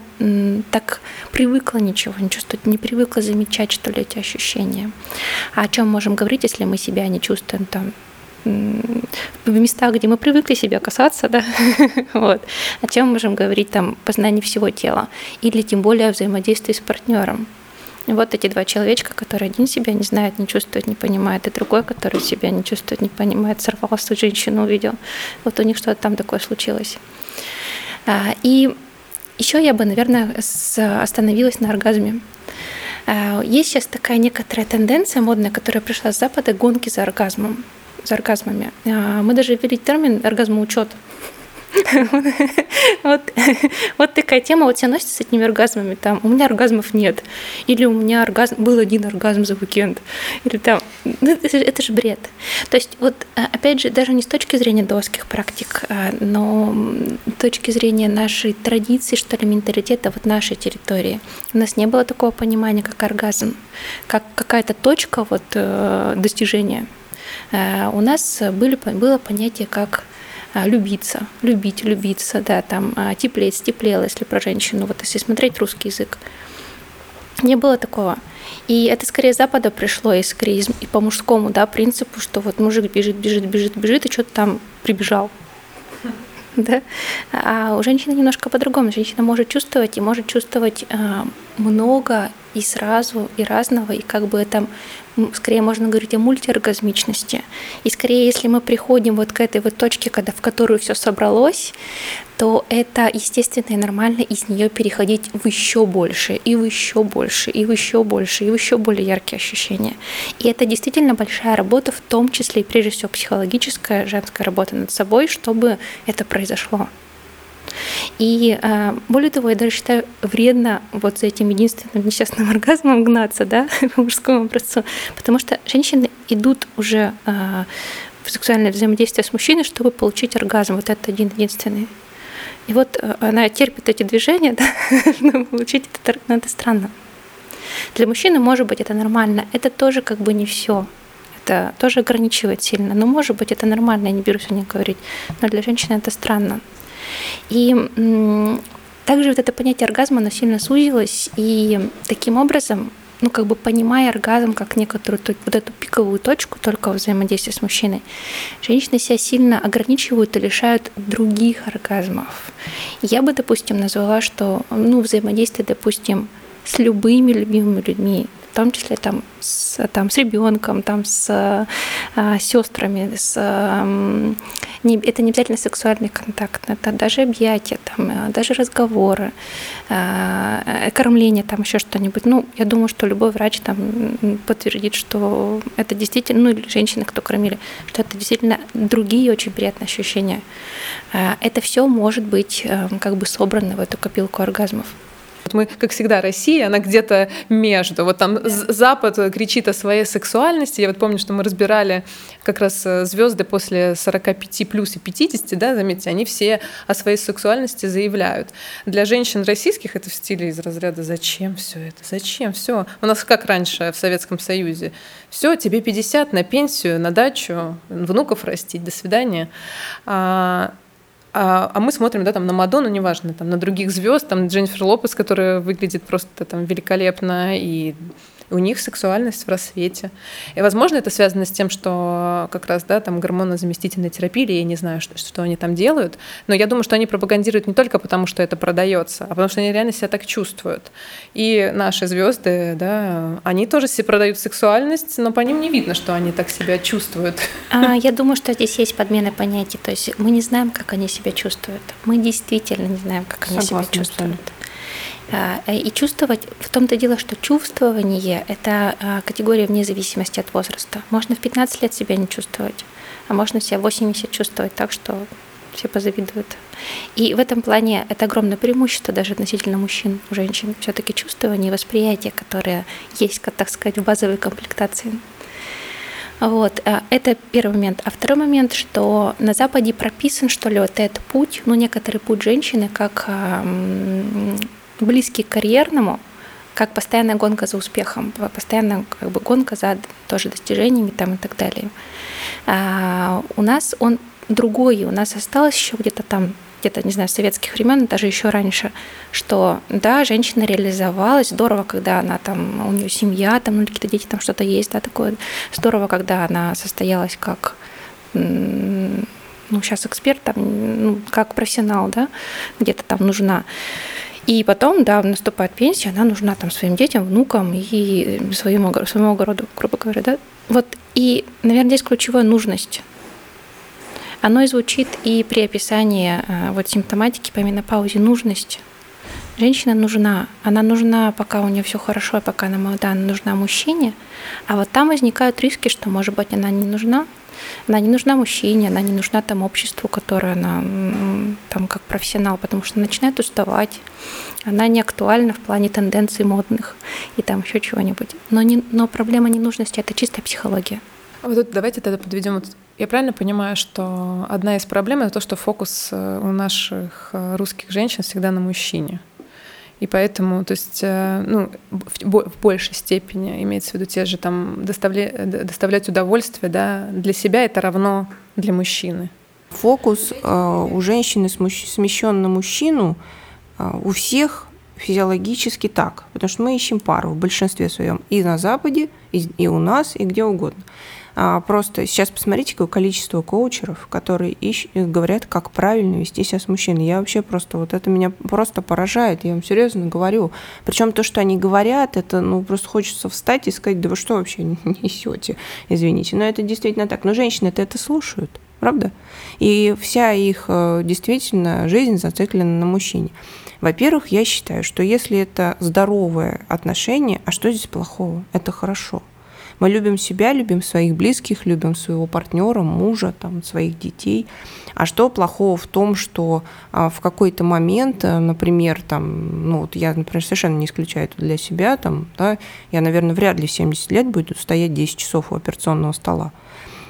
так привыкла ничего не чувствовать, не привыкла замечать, что ли, эти ощущения. А о чем можем говорить, если мы себя не чувствуем там в местах, где мы привыкли себя касаться, да, вот, о чем можем говорить там познание всего тела, или тем более о взаимодействии с партнером. Вот эти два человечка, которые один себя не знает, не чувствует, не понимает, и другой, который себя не чувствует, не понимает, сорвался, женщину увидел. Вот у них что-то там такое случилось. А, и еще я бы, наверное, остановилась на оргазме. А, есть сейчас такая некоторая тенденция модная, которая пришла с Запада, гонки за оргазмом, за оргазмами. А, мы даже ввели термин оргазмоучет. Вот, вот такая тема, вот все носится с этими оргазмами, там, у меня оргазмов нет, или у меня оргазм, был один оргазм за уикенд, или там, ну, это, это же бред. То есть вот, а, опять же, даже не с точки зрения доских практик, а, но с точки зрения нашей традиции, что ли, менталитета, вот нашей территории, у нас не было такого понимания, как оргазм, как какая-то точка вот э, достижения. Э, у нас были, было понятие как любиться, любить, любиться, да, там а, теплеть, теплела, если про женщину, вот если смотреть русский язык. Не было такого. И это скорее с Запада пришло, и скорее и по мужскому да, принципу, что вот мужик бежит, бежит, бежит, бежит, и что-то там прибежал. Да? А у женщины немножко по-другому. Женщина может чувствовать и может чувствовать много и сразу, и разного, и как бы это скорее можно говорить о мультиоргазмичности. И скорее, если мы приходим вот к этой вот точке, когда, в которую все собралось, то это естественно и нормально из нее переходить в еще больше, и в еще больше, и в еще больше, и в еще более яркие ощущения. И это действительно большая работа, в том числе и прежде всего психологическая, женская работа над собой, чтобы это произошло. И э, более того, я даже считаю вредно вот за этим единственным несчастным оргазмом гнаться, да, по мужскому образцу, потому что женщины идут уже э, в сексуальное взаимодействие с мужчиной, чтобы получить оргазм, вот это один единственный. И вот э, она терпит эти движения, да, чтобы получить это, ну, это странно. Для мужчины, может быть, это нормально. Это тоже как бы не все. Это тоже ограничивает сильно. Но, может быть, это нормально, я не берусь о ней говорить. Но для женщины это странно. И также вот это понятие оргазма, оно сильно сузилось, и таким образом ну, как бы понимая оргазм как некоторую вот эту пиковую точку только взаимодействия с мужчиной, женщины себя сильно ограничивают и лишают других оргазмов. Я бы, допустим, назвала, что ну, взаимодействие, допустим, с любыми любимыми людьми, том числе там с, там, с ребенком, там, с а, сестрами, с, а, не, это не обязательно сексуальный контакт, это даже объятия, там, а, даже разговоры, а, кормление, там еще что-нибудь. Ну, я думаю, что любой врач там подтвердит, что это действительно, ну или женщины, кто кормили, что это действительно другие очень приятные ощущения. А, это все может быть а, как бы собрано в эту копилку оргазмов. Вот мы, как всегда, Россия, она где-то между. Вот там. Запад кричит о своей сексуальности. Я вот помню, что мы разбирали как раз э, звезды после 45 плюс и 50, да, заметьте, они все о своей сексуальности заявляют. Для женщин российских это в стиле из разряда «Зачем все это? Зачем все?» У нас как раньше в Советском Союзе. Все, тебе 50 на пенсию, на дачу, внуков растить, до свидания. А, а, мы смотрим, да, там на Мадонну, неважно, там на других звезд, там Дженнифер Лопес, которая выглядит просто там великолепно, и у них сексуальность в рассвете. И, возможно, это связано с тем, что как раз, да, там гормонозаместительная терапия, или я не знаю, что, что они там делают, но я думаю, что они пропагандируют не только потому, что это продается, а потому что они реально себя так чувствуют. И наши звезды, да, они тоже себе продают сексуальность, но по ним не видно, что они так себя чувствуют. А, я думаю, что здесь есть подмена понятий, то есть мы не знаем, как они себя чувствуют. Мы действительно не знаем, как они Согласна, себя чувствуют. А, и чувствовать, в том-то дело, что чувствование – это а, категория вне зависимости от возраста. Можно в 15 лет себя не чувствовать, а можно себя в 80 чувствовать так, что все позавидуют. И в этом плане это огромное преимущество даже относительно мужчин, женщин. Все-таки чувствование и восприятие, которое есть, как так сказать, в базовой комплектации. Вот, а, это первый момент. А второй момент, что на Западе прописан, что ли, вот этот путь, ну, некоторый путь женщины, как близкий к карьерному, как постоянная гонка за успехом, постоянная как бы гонка за тоже достижениями там и так далее. А у нас он другой, у нас осталось еще где-то там где-то, не знаю, советских времен, даже еще раньше, что да, женщина реализовалась, здорово, когда она там, у нее семья, там, ну, какие-то дети, там что-то есть, да, такое, здорово, когда она состоялась как ну, сейчас эксперт, там, ну, как профессионал, да, где-то там нужна. И потом, да, наступает пенсия, она нужна там своим детям, внукам и своему, своему огороду, грубо говоря, да. Вот, и, наверное, здесь ключевая нужность. Оно и звучит и при описании э, вот симптоматики по менопаузе нужность. Женщина нужна, она нужна, пока у нее все хорошо, пока она молода, она нужна мужчине, а вот там возникают риски, что, может быть, она не нужна, она не нужна мужчине, она не нужна там обществу, которое она там как профессионал, потому что начинает уставать, она не актуальна в плане тенденций модных и там еще чего-нибудь. Но, не, но проблема ненужности – это чистая психология. А вот тут давайте тогда подведем. Я правильно понимаю, что одна из проблем это то, что фокус э, у наших э, русских женщин всегда на мужчине. И поэтому, то есть, э, ну, в большей степени имеется в виду те же там доставля... доставлять удовольствие, да, для себя это равно для мужчины. Фокус э, у женщины смещен на мужчину э, у всех физиологически так, потому что мы ищем пару в большинстве своем и на Западе, и, и у нас, и где угодно. А, просто сейчас посмотрите, какое количество коучеров, которые ищ... говорят, как правильно вести себя с мужчиной. Я вообще просто, вот это меня просто поражает, я вам серьезно говорю. Причем то, что они говорят, это, ну, просто хочется встать и сказать, да вы что вообще несете, извините. Но это действительно так. Но женщины-то это слушают, правда? И вся их э, действительно жизнь зациклена на мужчине. Во-первых, я считаю, что если это здоровое отношение, а что здесь плохого? Это хорошо. Мы любим себя, любим своих близких, любим своего партнера, мужа, там, своих детей. А что плохого в том, что а, в какой-то момент, э, например, там, ну вот я, например, совершенно не исключаю это для себя, там, да, я, наверное, вряд ли в 70 лет буду стоять 10 часов у операционного стола.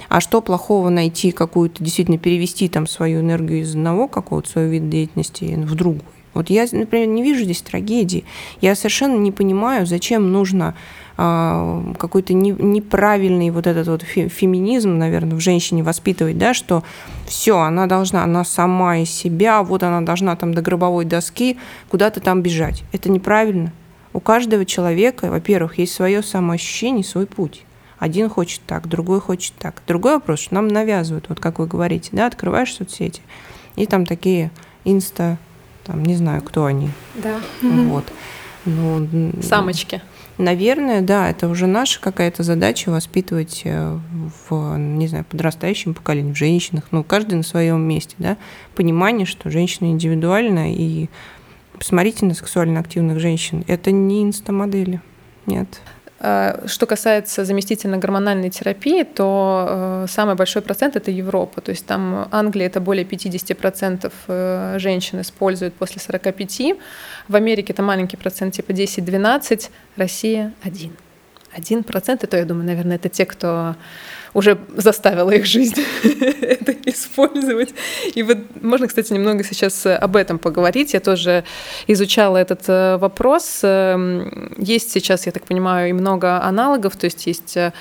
А что плохого найти какую-то, действительно перевести там свою энергию из одного какого-то своего вида деятельности в другой? Вот я, например, не вижу здесь трагедии. Я совершенно не понимаю, зачем нужно а, какой-то не, неправильный вот этот вот феминизм, наверное, в женщине воспитывать, да, что все, она должна, она сама из себя, вот она должна там до гробовой доски куда-то там бежать. Это неправильно. У каждого человека, во-первых, есть свое самоощущение, свой путь. Один хочет так, другой хочет так. Другой вопрос, что нам навязывают, вот как вы говорите, да, открываешь соцсети, и там такие инста, там, не знаю, кто они. Да. Вот. Ну, Самочки. Наверное, да, это уже наша какая-то задача воспитывать э, в, не знаю, подрастающем поколении, в женщинах, ну, каждый на своем месте, да, понимание, что женщина индивидуальна, и посмотрите на сексуально активных женщин, это не инстамодели, нет. Э, что касается заместительной гормональной терапии, то э, самый большой процент это Европа. То есть там Англия это более 50% э, женщин используют после 45. В Америке это маленький процент, типа 10-12, Россия 1. 1%, и то, я думаю, наверное, это те, кто уже заставила их жизнь это использовать. И вот можно, кстати, немного сейчас э, об этом поговорить. Я тоже изучала этот э, вопрос. Эм, есть сейчас, я так понимаю, и много аналогов, то есть есть э,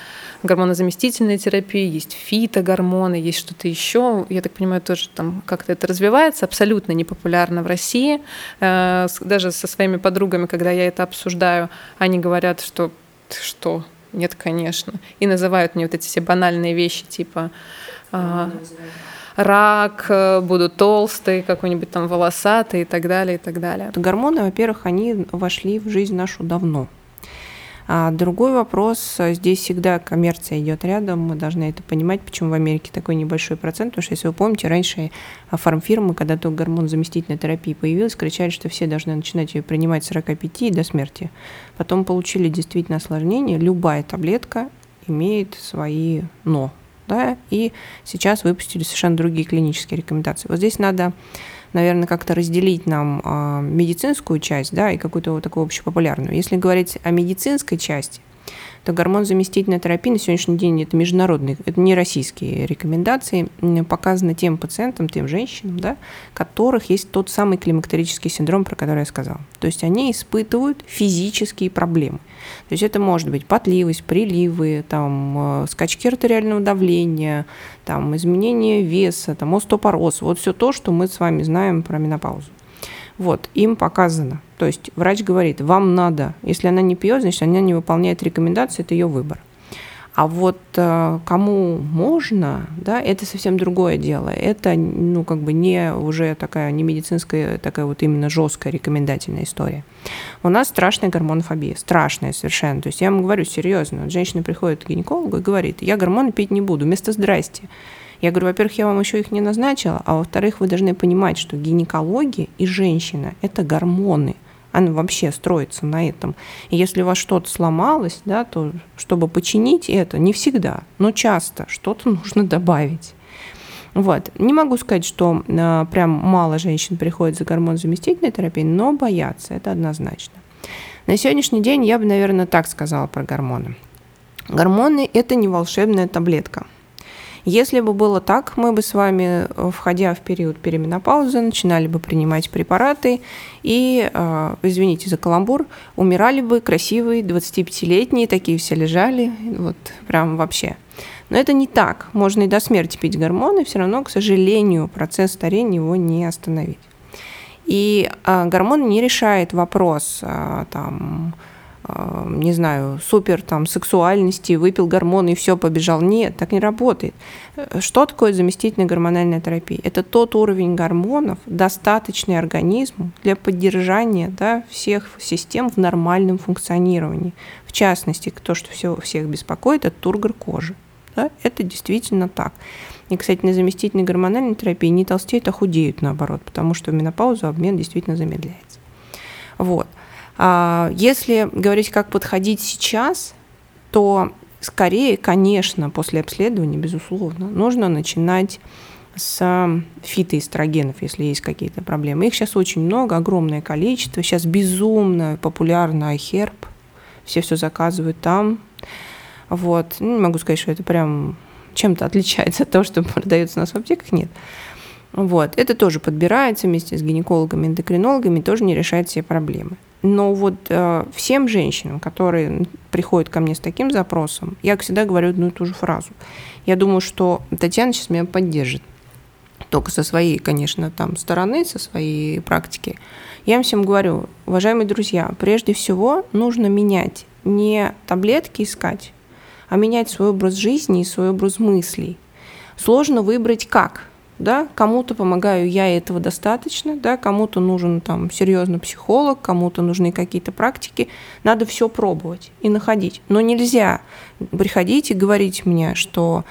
гормонозаместительная терапия, есть фитогормоны, есть что-то еще. Я так понимаю, тоже там как-то это развивается. Абсолютно непопулярно в России. Даже со своими подругами, когда я это обсуждаю, они говорят, что что нет, конечно. И называют мне вот эти все банальные вещи, типа а, рак, э, буду толстый, какой-нибудь там волосатый и так далее, и так далее. Гормоны, во-первых, они вошли в жизнь нашу давно. А другой вопрос, э, здесь всегда коммерция идет рядом, мы должны это понимать, почему в Америке такой небольшой процент, потому что, если вы помните, раньше фармфирмы, когда только гормон заместительной терапии появилась, кричали, что все должны начинать ее принимать с 45 и до смерти. Потом получили действительно осложнение, любая таблетка имеет свои «но», да, и сейчас выпустили совершенно другие клинические рекомендации. Вот здесь надо наверное, как-то разделить нам а, медицинскую часть, да, и какую-то вот такую общепопулярную. Если говорить о медицинской части, то гормон-заместительная терапия на сегодняшний день это международные, это не российские рекомендации, показаны тем пациентам, тем женщинам, да, которых есть тот самый климактерический синдром, про который я сказала. То есть они испытывают физические проблемы. То есть это может быть потливость, приливы, там, э, скачки артериального давления, там, изменение веса, там, остеопороз. Вот все то, что мы с вами знаем про менопаузу. Вот, им показано. То есть врач говорит, вам надо, если она не пьет, значит, она не выполняет рекомендации, это ее выбор. А вот э, кому можно, да, это совсем другое дело. Это, ну, как бы не уже такая, не медицинская, такая вот именно жесткая рекомендательная история. У нас страшная гормонофобия, страшная совершенно. То есть я вам говорю серьезно, вот женщина приходит к гинекологу и говорит, я гормоны пить не буду, вместо здрасте. Я говорю, во-первых, я вам еще их не назначила, а во-вторых, вы должны понимать, что гинекология и женщина – это гормоны – она вообще строится на этом. И если у вас что-то сломалось, да, то чтобы починить это, не всегда, но часто что-то нужно добавить. Вот. Не могу сказать, что э, прям мало женщин приходит за гормонозаместительной терапией, но боятся, это однозначно. На сегодняшний день я бы, наверное, так сказала про гормоны. Гормоны – это не волшебная таблетка – если бы было так, мы бы с вами, э, входя в период переменопаузы, начинали бы принимать препараты и, э, извините за каламбур, умирали бы красивые 25-летние, такие все лежали, вот прям вообще. Но это не так. Можно и до смерти пить гормоны, все равно, к сожалению, процесс старения его не остановить. И а, гормон не решает вопрос а, там, э, не знаю, супер там сексуальности, выпил гормоны и все, побежал. Нет, так не работает. Что такое заместительная гормональная терапия? Это тот уровень гормонов, достаточный организму для поддержания да, всех систем в нормальном функционировании. В частности, то, что все, всех беспокоит, это тургор кожи. Да? Это действительно так. И, кстати, на заместительной гормональной терапии не толстеют, а худеют наоборот, потому что в менопаузу обмен действительно замедляется. Вот. А если говорить, как подходить сейчас, то скорее, конечно, после обследования, безусловно, нужно начинать с фитоэстрогенов, если есть какие-то проблемы. Их сейчас очень много, огромное количество. Сейчас безумно популярна iHerb. Все все заказывают там. Вот. Ну, не могу сказать, что это прям чем-то отличается от того, что продается у нас в аптеках, нет. Вот. Это тоже подбирается вместе с гинекологами, эндокринологами, тоже не решает все проблемы. Но вот э, всем женщинам, которые приходят ко мне с таким запросом, я всегда говорю одну и ту же фразу. Я думаю, что Татьяна сейчас меня поддержит. Только со своей, конечно, там стороны, со своей практики. Я им всем говорю, уважаемые друзья, прежде всего нужно менять не таблетки искать, а менять свой образ жизни и свой образ мыслей. Сложно выбрать как. Да? Кому-то помогаю я, и этого достаточно, да? кому-то нужен там серьезный психолог, кому-то нужны какие-то практики. Надо все пробовать и находить. Но нельзя приходить и говорить мне, что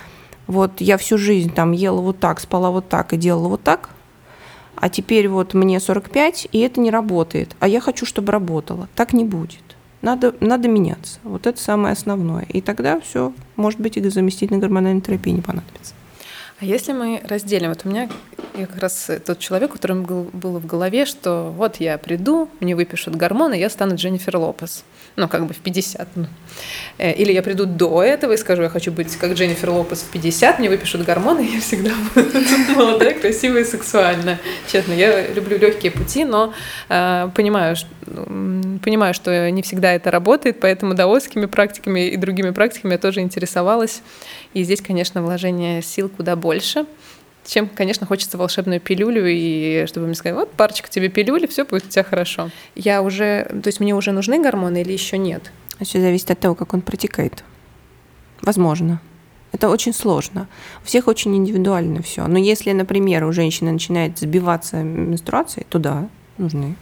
вот я всю жизнь там ела вот так, спала вот так и делала вот так, а теперь вот мне 45, и это не работает, а я хочу, чтобы работало. Так не будет. Надо, надо меняться. Вот это самое основное. И тогда все, может быть, и заместительной гормональной терапии не понадобится. А если мы разделим, вот у меня я как раз тот человек, у которого было в голове, что вот я приду, мне выпишут гормоны, я стану Дженнифер Лопес. Ну, как бы в 50. Ну. Э, или я приду до этого и скажу, я хочу быть как Дженнифер Лопес в 50, мне выпишут гормоны, и я всегда буду молодая, красивая и сексуальная. Честно, я люблю легкие пути, но э, понимаю, что, понимаю, что не всегда это работает, поэтому даосскими практиками и другими практиками я тоже интересовалась. И здесь, конечно, вложение сил куда больше, чем, конечно, хочется волшебную пилюлю, и чтобы мне сказать, вот парочка тебе пилюли, все будет у тебя хорошо. Я уже, то есть мне уже нужны гормоны или еще нет? Все зависит от того, как он протекает. Возможно. Это очень сложно. У всех очень индивидуально все. Но если, например, у женщины начинает сбиваться менструация, то да, нужны.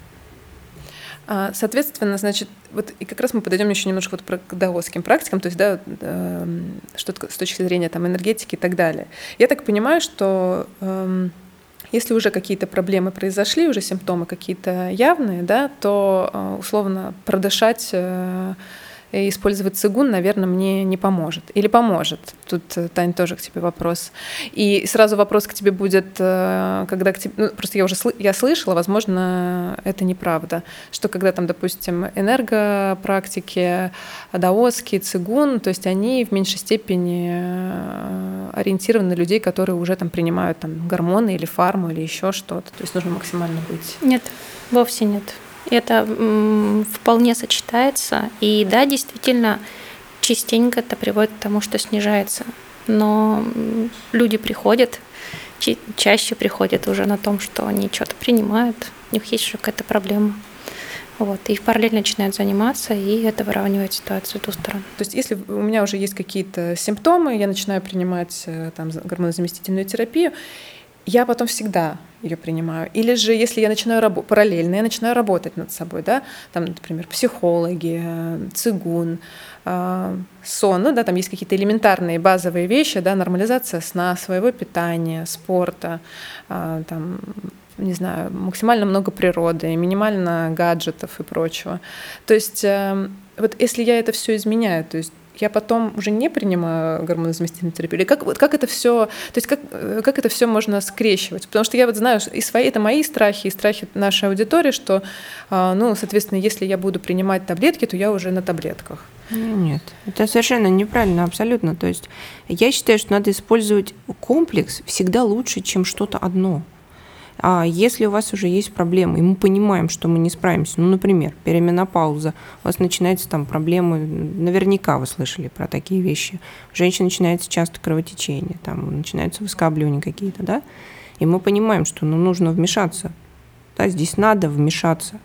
А, соответственно, значит, вот и как раз мы подойдем еще немножко вот к даосским практикам, то есть, да, э, что с точки зрения там энергетики и так далее. Я так понимаю, что э, если уже какие-то проблемы произошли, уже симптомы какие-то явные, да, то э, условно продышать э, использовать цигун, наверное, мне не поможет. Или поможет. Тут, э, Тань, тоже к тебе вопрос. И сразу вопрос к тебе будет, э, когда к тебе... Ну, просто я уже сл... я слышала, возможно, это неправда, что когда там, допустим, энергопрактики, даосский, цигун, то есть они в меньшей степени э, ориентированы на людей, которые уже там принимают там гормоны или фарму или еще что-то. То есть нужно максимально быть... Нет, вовсе нет. Это вполне сочетается. И да, действительно, частенько это приводит к тому, что снижается. Но люди приходят, чаще приходят уже на том, что они что-то принимают, у них есть еще какая-то проблема. Вот, и параллельно начинают заниматься, и это выравнивает ситуацию ту сторону. То есть если у меня уже есть какие-то симптомы, я начинаю принимать э, там, гормонозаместительную терапию, я потом всегда ее принимаю. Или же, если я начинаю работать параллельно, я начинаю работать над собой, да, там, например, психологи, цигун, э, сон, ну да, там есть какие-то элементарные базовые вещи, да, нормализация сна, своего питания, спорта, э, там, не знаю, максимально много природы, минимально гаджетов и прочего. То есть э, вот если я это все изменяю, то есть я потом уже не принимаю гормонозаместительную терапию? Или как, вот как это все, то есть как, э, как это все можно скрещивать? Потому что я вот знаю, и свои, это мои страхи, и страхи нашей аудитории, что, а, ну, соответственно, если я буду принимать таблетки, то я уже на таблетках. Нет, это совершенно неправильно, абсолютно. То есть я считаю, что надо использовать комплекс всегда лучше, чем что-то одно. А если у вас уже есть проблемы, и мы понимаем, что мы не справимся, ну, например, переменопауза, у вас начинаются там проблемы, наверняка вы слышали про такие вещи. У женщин начинается часто кровотечение, там начинаются выскабливания какие-то, да, и мы понимаем, что ну, нужно вмешаться, да, здесь надо вмешаться.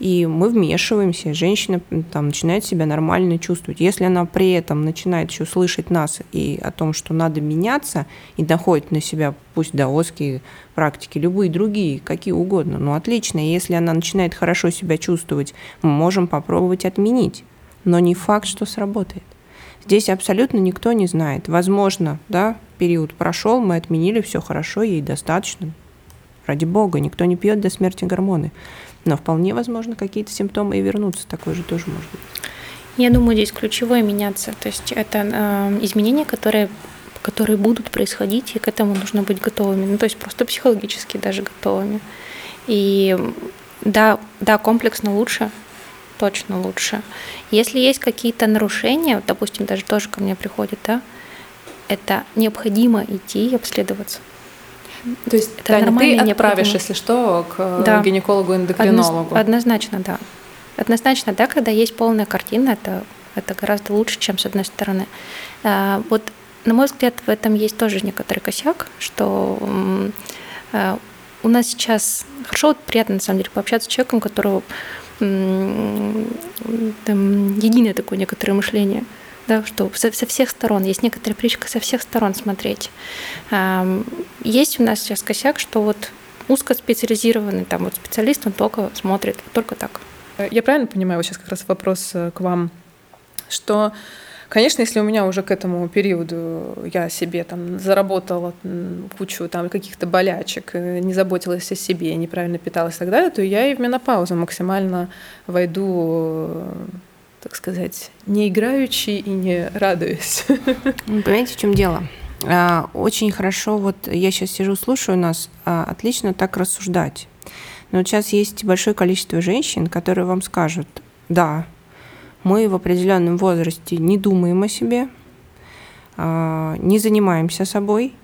И мы вмешиваемся, женщина там начинает себя нормально чувствовать. Если она при этом начинает еще слышать нас и о том, что надо меняться, и находит на себя, пусть даосские практики, любые другие, какие угодно, ну отлично, если она начинает хорошо себя чувствовать, мы можем попробовать отменить, но не факт, что сработает. Здесь абсолютно никто не знает. Возможно, да, период прошел, мы отменили, все хорошо, ей достаточно. Ради бога, никто не пьет до смерти гормоны. Но вполне возможно, какие-то симптомы и вернутся. Такое же тоже может быть. Я думаю, здесь ключевое меняться. То есть это э, изменения, которые, которые будут происходить, и к этому нужно быть готовыми. Ну, то есть просто психологически даже готовыми. И да, да, комплексно лучше, точно лучше. Если есть какие-то нарушения, вот, допустим, даже тоже ко мне приходит, да, это необходимо идти и обследоваться. То есть это Таня, нормально ты отправишь, если что, к да. гинекологу-эндокринологу? Однозначно, да. Однозначно, да, когда есть полная картина, это, это гораздо лучше, чем с одной стороны. А, вот, на мой взгляд, в этом есть тоже некоторый косяк, что а, у нас сейчас хорошо, вот приятно на самом деле пообщаться с человеком, у которого там, единое такое некоторое мышление – да, что со, со всех сторон, есть некоторая привычка со всех сторон смотреть. Есть у нас сейчас косяк, что вот узкоспециализированный там вот специалист, он только смотрит, только так. Я правильно понимаю, вот сейчас как раз вопрос э, к вам, что Конечно, если у меня уже к этому периоду я себе там заработала кучу там каких-то болячек, э, не заботилась о себе, неправильно питалась и так далее, то я и в менопаузу максимально войду так сказать, не играючи и не радуясь. Понимаете, в чем дело? А, очень хорошо, вот я сейчас сижу, слушаю нас, а, отлично так рассуждать. Но вот сейчас есть большое количество женщин, которые вам скажут, да, мы в определенном возрасте не думаем о себе, а, не занимаемся собой,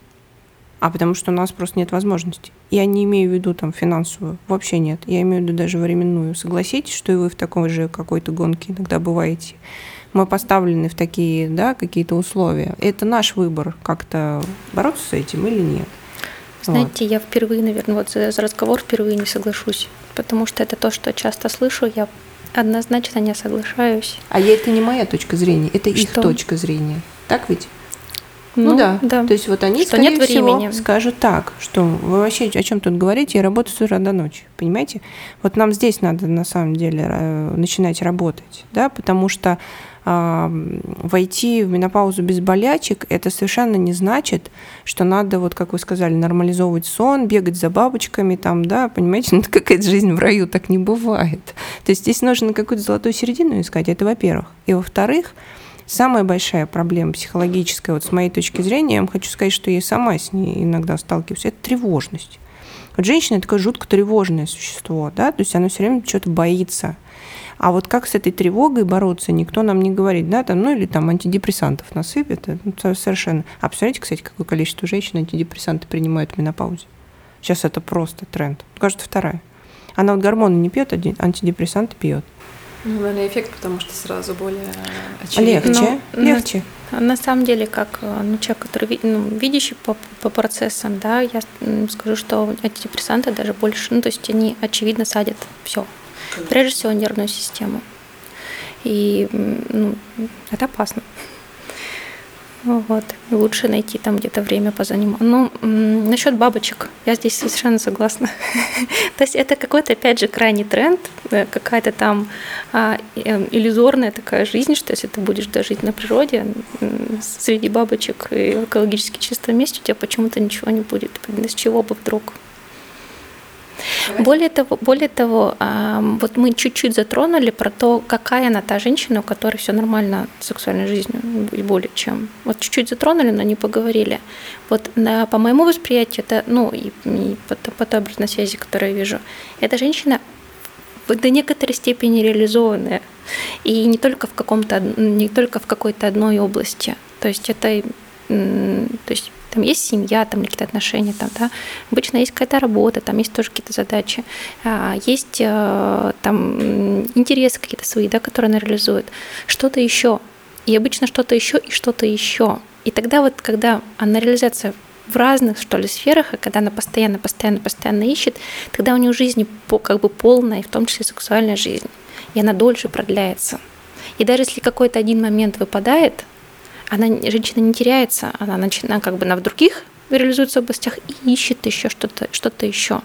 а потому что у нас просто нет возможности. Я не имею в виду там финансовую, вообще нет. Я имею в виду даже временную. Согласитесь, что и вы в такой же какой-то гонке иногда бываете. Мы поставлены в такие, да, какие-то условия. Это наш выбор, как-то бороться с этим или нет. Знаете, вот. я впервые, наверное, вот за, за разговор впервые не соглашусь, потому что это то, что часто слышу, я однозначно не соглашаюсь. А я, это не моя точка зрения, это что? их точка зрения. Так ведь? Ну, ну да. да. То есть вот они, что скорее нет всего, времени. скажут так, что вы вообще о чем тут говорите, я работаю с утра до ночи, понимаете? Вот нам здесь надо на самом деле начинать работать, да, потому что э, войти в менопаузу без болячек, это совершенно не значит, что надо, вот как вы сказали, нормализовывать сон, бегать за бабочками, там, да, понимаете, ну, какая-то жизнь в раю так не бывает. То есть здесь нужно какую-то золотую середину искать, это во-первых. И во-вторых, Самая большая проблема психологическая, вот с моей точки зрения, я вам хочу сказать, что я сама с ней иногда сталкиваюсь, это тревожность. Вот женщина такое жутко тревожное существо, да, то есть она все время чего-то боится. А вот как с этой тревогой бороться, никто нам не говорит, да, там, ну или там антидепрессантов насыпят, это ну, совершенно. А посмотрите, кстати, какое количество женщин антидепрессанты принимают в менопаузе. Сейчас это просто тренд. Кажется, вторая. Она вот гормоны не пьет, а антидепрессанты пьет. Ну, наверное, эффект, потому что сразу более очевидно. Легче, ну, легче. На, на самом деле, как э, ну, человек, который ну, видящий по, по процессам, да, я скажу, что антидепрессанты даже больше, ну, то есть они очевидно садят все. Прежде всего нервную систему. И ну, это опасно. Вот. Лучше найти там где-то время позаниматься. Ну, насчет бабочек, я здесь совершенно согласна. То есть это какой-то, опять же, крайний тренд, э, какая-то там а, эм, иллюзорная такая жизнь, что если ты будешь жить на природе, среди бабочек и в экологически чистом месте, у тебя почему-то ничего не будет. С чего бы вдруг? Более того, более того, вот мы чуть-чуть затронули про то, какая она та женщина, у которой все нормально с сексуальной жизнью, и более чем. Вот чуть-чуть затронули, но не поговорили. Вот на, по моему восприятию, это, ну, и, и по, по той обратной связи, которую я вижу, эта женщина до некоторой степени реализованная. И не только в каком-то, не только в какой-то одной области. То есть это то есть там есть семья, там какие-то отношения, там, да, обычно есть какая-то работа, там есть тоже какие-то задачи, а, есть э, там интересы какие-то свои, да, которые она реализует, что-то еще, и обычно что-то еще и что-то еще. И тогда вот, когда она реализация в разных, что ли, сферах, и когда она постоянно, постоянно, постоянно ищет, тогда у нее жизнь как бы полная, и в том числе сексуальная жизнь, и она дольше продляется. И даже если какой-то один момент выпадает, она, женщина не теряется, она начинает как бы на в других реализуется областях и ищет еще что-то, что-то еще.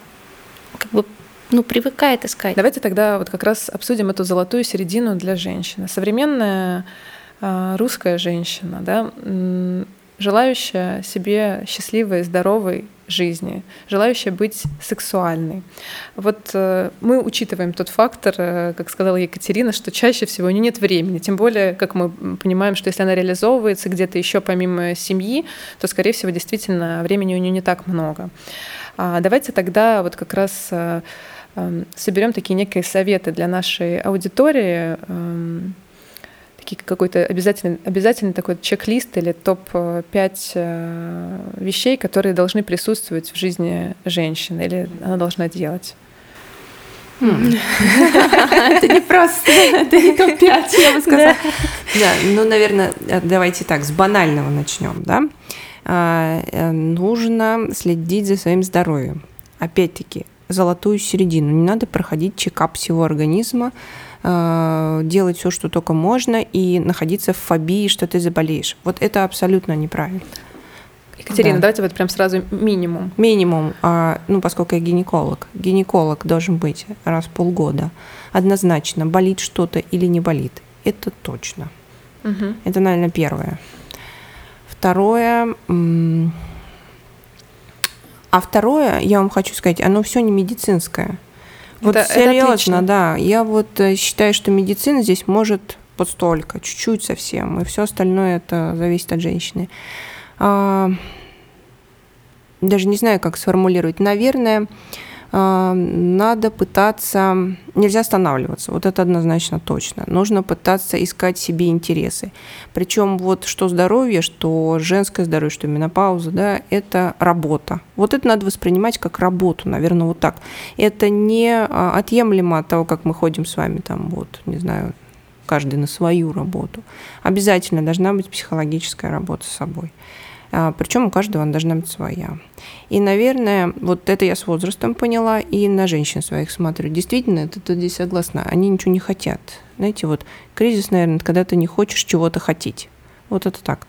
Как бы ну, привыкает искать. Давайте тогда вот как раз обсудим эту золотую середину для женщины. Современная э, русская женщина, да, желающая себе счастливой, здоровой жизни, желающая быть сексуальной. Вот э, мы учитываем тот фактор, э, как сказала Екатерина, что чаще всего у нее нет времени. Тем более, как мы понимаем, что если она реализовывается где-то еще помимо семьи, то, скорее всего, действительно времени у нее не так много. А давайте тогда вот как раз э, Эм, соберем такие некие советы для нашей аудитории, эм, такие какой-то обязательный, обязательный такой чек-лист или топ-5 э, вещей, которые должны присутствовать в жизни женщины или она должна делать. Это не просто, это не топ-5, я бы сказала. Да, ну, наверное, э, давайте так, с банального начнем, да. А, э, нужно следить за своим здоровьем. Опять-таки, золотую середину. Не надо проходить чекап всего организма, э, делать все, что только можно, и находиться в фобии, что ты заболеешь. Вот это абсолютно неправильно. Екатерина, да. давайте вот прям сразу минимум. Минимум, а, ну, поскольку я гинеколог. Гинеколог должен быть раз в полгода. Однозначно, болит что-то или не болит. Это точно. Угу. Это, наверное, первое. Второе, а второе, я вам хочу сказать, оно все не медицинское. Вот это, серьезно, это да. Я вот э, считаю, что медицина здесь может вот столько, чуть-чуть совсем, и все остальное это зависит от женщины. А, даже не знаю, как сформулировать. Наверное, надо пытаться, нельзя останавливаться, вот это однозначно точно. Нужно пытаться искать себе интересы. Причем вот что здоровье, что женское здоровье, что менопауза, да, это работа. Вот это надо воспринимать как работу, наверное, вот так. Это не а, отъемлемо от того, как мы ходим с вами там, вот, не знаю, каждый на свою работу. Обязательно должна быть психологическая работа с собой. А, Причем у каждого она должна быть своя. И, наверное, вот это я с возрастом поняла, и на женщин своих смотрю. Действительно, это тут здесь согласна. Они ничего не хотят. Знаете, вот кризис, наверное, когда ты не хочешь чего-то хотеть. Вот это так.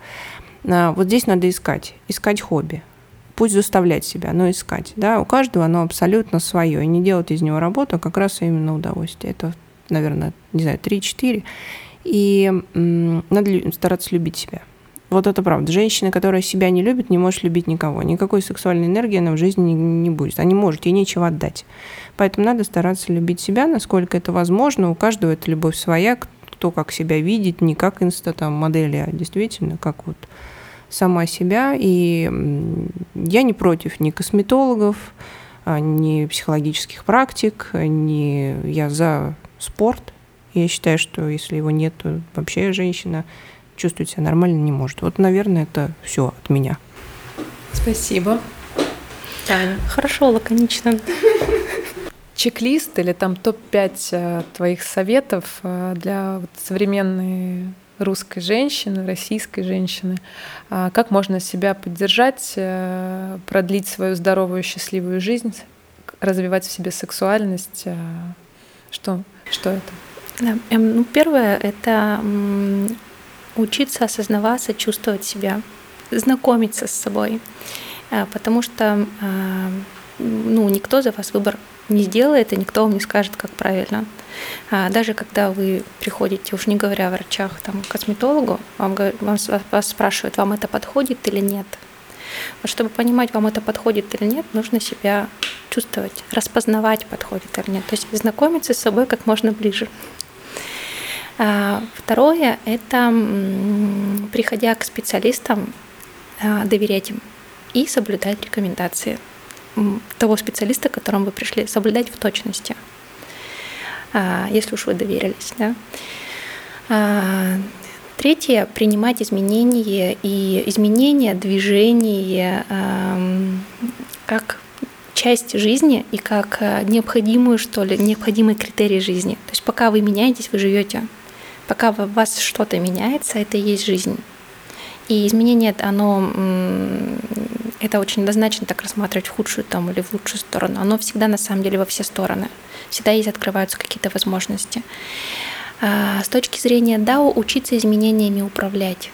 А, вот здесь надо искать. Искать хобби. Пусть заставлять себя, но искать. Да? У каждого оно абсолютно свое. И не делать из него работу, а как раз именно удовольствие. Это, наверное, не знаю, 3-4. И м- надо стараться любить себя. Вот это правда. Женщина, которая себя не любит, не может любить никого. Никакой сексуальной энергии она в жизни не, не будет. Она не может, ей нечего отдать. Поэтому надо стараться любить себя, насколько это возможно. У каждого эта любовь своя, кто как себя видит, не как инста там модели, а действительно как вот сама себя. И я не против ни косметологов, а, ни психологических практик, ни я за спорт. Я считаю, что если его нет, то вообще женщина чувствовать себя нормально не может. Вот, наверное, это все от меня. Спасибо. Таня. Хорошо, лаконично. Чек-лист или там топ-5 э, твоих советов э, для вот современной русской женщины, российской женщины, а как можно себя поддержать, э, продлить свою здоровую, счастливую жизнь, развивать в себе сексуальность. Что, что это? Да, эм, ну, первое — это учиться осознаваться, чувствовать себя, знакомиться с собой, а, потому что а, ну, никто за вас выбор не сделает, и никто вам не скажет, как правильно. А, даже когда вы приходите, уж не говоря о врачах, там, к косметологу, вам, вам, вас спрашивают, вам это подходит или нет. Вот чтобы понимать, вам это подходит или нет, нужно себя чувствовать, распознавать, подходит или нет. То есть знакомиться с собой как можно ближе. А, второе – это, приходя к специалистам, а, доверять им и соблюдать рекомендации того специалиста, к которому вы пришли, соблюдать в точности, а, если уж вы доверились. Да? Третье – принимать изменения и изменения, движения как часть жизни и как необходимую, что ли, необходимый критерий жизни. То есть пока вы меняетесь, вы живете пока у вас что-то меняется, это и есть жизнь. И изменение, оно, это очень однозначно так рассматривать в худшую там или в лучшую сторону. Оно всегда на самом деле во все стороны. Всегда есть открываются какие-то возможности. А, с точки зрения DAO учиться изменениями управлять.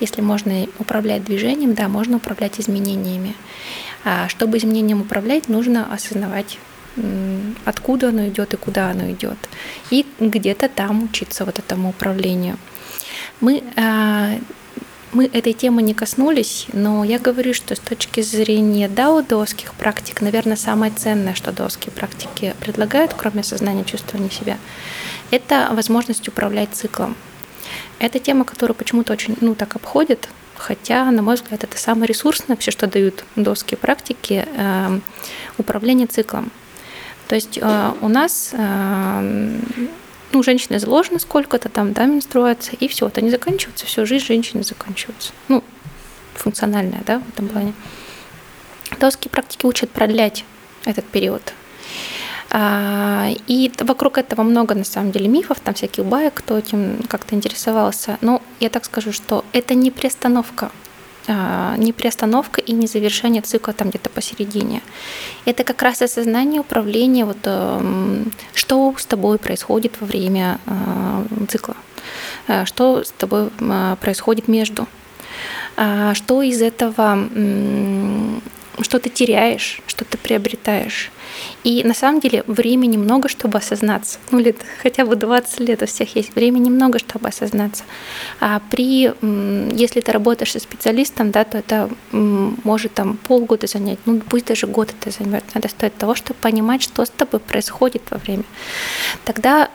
Если можно управлять движением, да, можно управлять изменениями. А чтобы изменением управлять, нужно осознавать откуда оно идет и куда оно идет. И где-то там учиться вот этому управлению. Мы, а, мы этой темы не коснулись, но я говорю, что с точки зрения дао-доских практик, наверное, самое ценное, что доски практики предлагают, кроме сознания чувствования себя, это возможность управлять циклом. Это тема, которую почему-то очень ну, так обходит, хотя, на мой взгляд, это самое ресурсное вообще, что дают доски практики, э, управление циклом. То есть э, у нас э, ну, женщины заложено сколько-то там, да, менструация, и все, это не заканчивается, все, жизнь женщины заканчивается. Ну, функциональная, да, в этом плане. Даосские практики учат продлять этот период. А, и вокруг этого много, на самом деле, мифов, там всяких баек, кто этим как-то интересовался. Но я так скажу, что это не приостановка не приостановка и не завершение цикла там где-то посередине. Это как раз осознание управления, вот, эм, что с тобой происходит во время а, цикла, а, что с тобой происходит между, что из этого, что ты теряешь, что ты приобретаешь. И на самом деле времени много, чтобы осознаться. Ну, лет хотя бы 20 лет у всех есть. Времени много, чтобы осознаться. А при, если ты работаешь со специалистом, да, то это может там полгода занять, ну, пусть даже год это займет. Надо стоит того, чтобы понимать, что с тобой происходит во время. Тогда,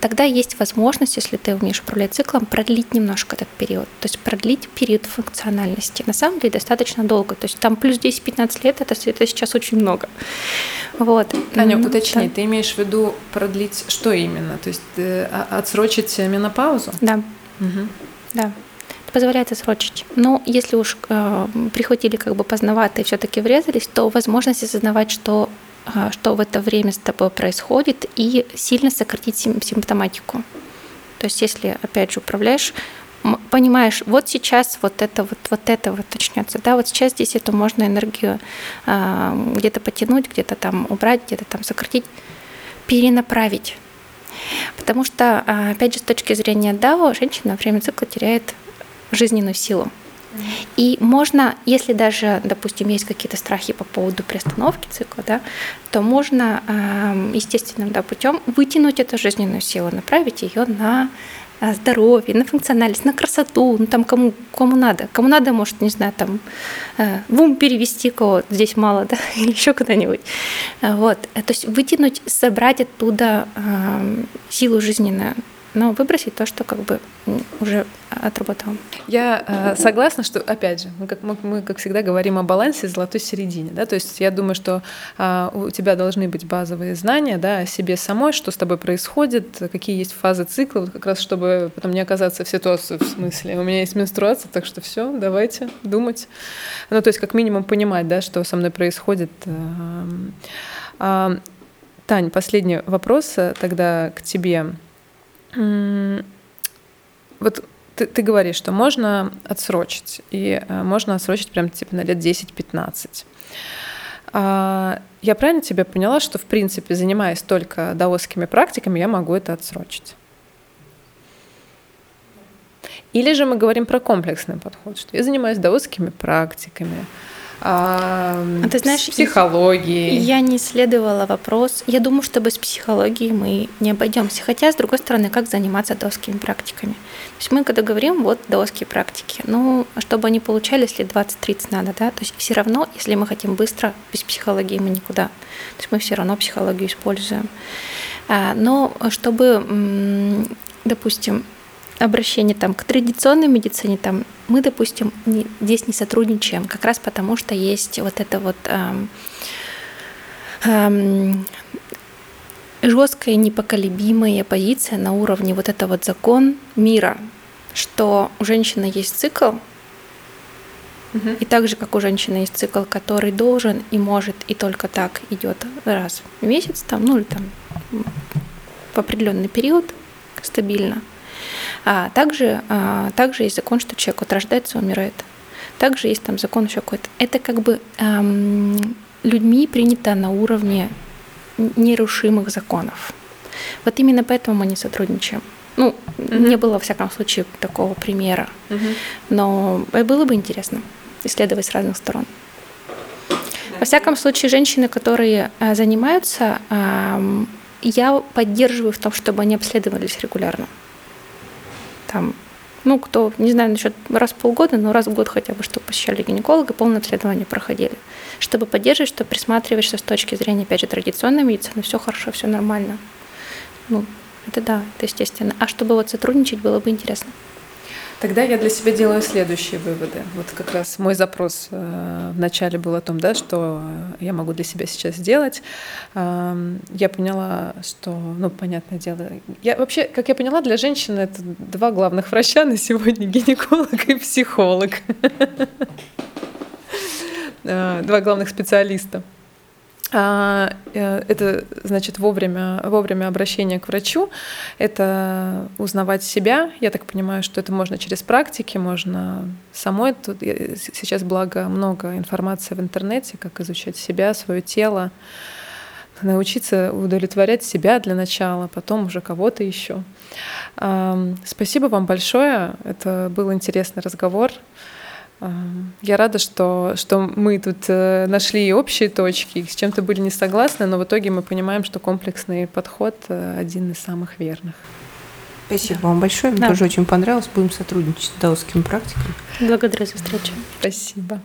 тогда есть возможность, если ты умеешь управлять циклом, продлить немножко этот период. То есть продлить период функциональности. На самом деле достаточно долго. То есть там плюс 10-15 лет, это, это сейчас очень много. Вот. Таня, уточни, да. ты имеешь в виду продлить что именно? То есть э, отсрочить менопаузу? Да. Угу. Да. Это позволяет отсрочить. Но если уж э, прихватили как бы поздновато и все-таки врезались, то возможность осознавать, что э, что в это время с тобой происходит, и сильно сократить симптоматику. То есть, если, опять же, управляешь понимаешь, вот сейчас вот это вот, вот это вот начнется, да, вот сейчас здесь эту можно энергию а, где-то потянуть, где-то там убрать, где-то там сократить, перенаправить. Потому что, а, опять же, с точки зрения Дао, женщина во время цикла теряет жизненную силу. И можно, если даже, допустим, есть какие-то страхи по поводу приостановки цикла, да, то можно естественным да, путем вытянуть эту жизненную силу, направить ее на здоровье, на функциональность, на красоту, ну там кому, кому надо. Кому надо, может, не знаю, там э, в ум перевести кого здесь мало, да, или еще куда-нибудь. Вот. То есть вытянуть, собрать оттуда э, силу жизненную но выбросить то, что как бы уже отработал. Я э, согласна, что, опять же, мы как, мы, мы, как всегда, говорим о балансе золотой середине. Да? То есть я думаю, что э, у тебя должны быть базовые знания да, о себе самой, что с тобой происходит, какие есть фазы цикла, вот как раз чтобы потом не оказаться в ситуации, в смысле, у меня есть менструация, так что все, давайте думать. Ну, то есть как минимум понимать, да, что со мной происходит. Э, э, Тань, последний вопрос э, тогда к тебе. Вот ты, ты говоришь, что можно отсрочить, и э, можно отсрочить прям типа на лет 10-15. А, я правильно тебя поняла, что в принципе, занимаясь только даосскими практиками, я могу это отсрочить? Или же мы говорим про комплексный подход, что я занимаюсь даосскими практиками, а, а ты знаешь, психологией. Я не исследовала вопрос. Я думаю, что без психологии мы не обойдемся. Хотя, с другой стороны, как заниматься даосскими практиками? То есть мы когда говорим, вот даосские практики, ну, чтобы они получались лет 20-30 надо, да? То есть все равно, если мы хотим быстро, без психологии мы никуда. То есть мы все равно психологию используем. А, но чтобы, допустим, обращение там, к традиционной медицине, там, мы, допустим, не, здесь не сотрудничаем, как раз потому что есть вот это вот эм, эм, жесткая, непоколебимая позиция на уровне вот это вот закон мира, что у женщины есть цикл, и так же, как у женщины есть цикл, который должен и может, и только так идет раз в месяц, там, ну или там в определенный период стабильно, а также, а, также есть закон, что человек вот рождается, умирает. Также есть там закон еще какой-то. Это как бы эм, людьми принято на уровне нерушимых законов. Вот именно поэтому мы не сотрудничаем. Ну, mm-hmm. не было, во всяком случае, такого примера. Mm-hmm. Но было бы интересно исследовать с разных сторон. Во всяком случае, женщины, которые э, занимаются, я поддерживаю в том, чтобы они обследовались регулярно. Там, ну, кто, не знаю, насчет раз в полгода, но раз в год хотя бы, чтобы посещали гинеколога, полное обследование проходили. Чтобы поддерживать, чтобы присматривать, что с точки зрения, опять же, традиционной медицины, все хорошо, все нормально. Ну, это да, это естественно. А чтобы вот сотрудничать, было бы интересно. Тогда я для себя делаю следующие выводы. Вот как раз мой запрос э, в начале был о том, да, что я могу для себя сейчас сделать. Э, я поняла, что, ну, понятное дело, я вообще, как я поняла, для женщины это два главных врача на сегодня гинеколог и психолог. Э, два главных специалиста. А, э, это значит вовремя, вовремя обращение к врачу, это узнавать себя. Я так понимаю, что это можно через практики, можно самой. Тут сейчас, благо, много информации в интернете, как изучать себя, свое тело, научиться удовлетворять себя для начала, потом уже кого-то еще. Спасибо вам большое. Это был интересный разговор. Я рада, что, что мы тут э, нашли общие точки, с чем-то были не согласны, но в итоге мы понимаем, что комплексный подход э, один из самых верных. Спасибо да. вам большое. Мне да. тоже очень понравилось. Будем сотрудничать с даосскими практиками. Благодарю за встречу. Спасибо.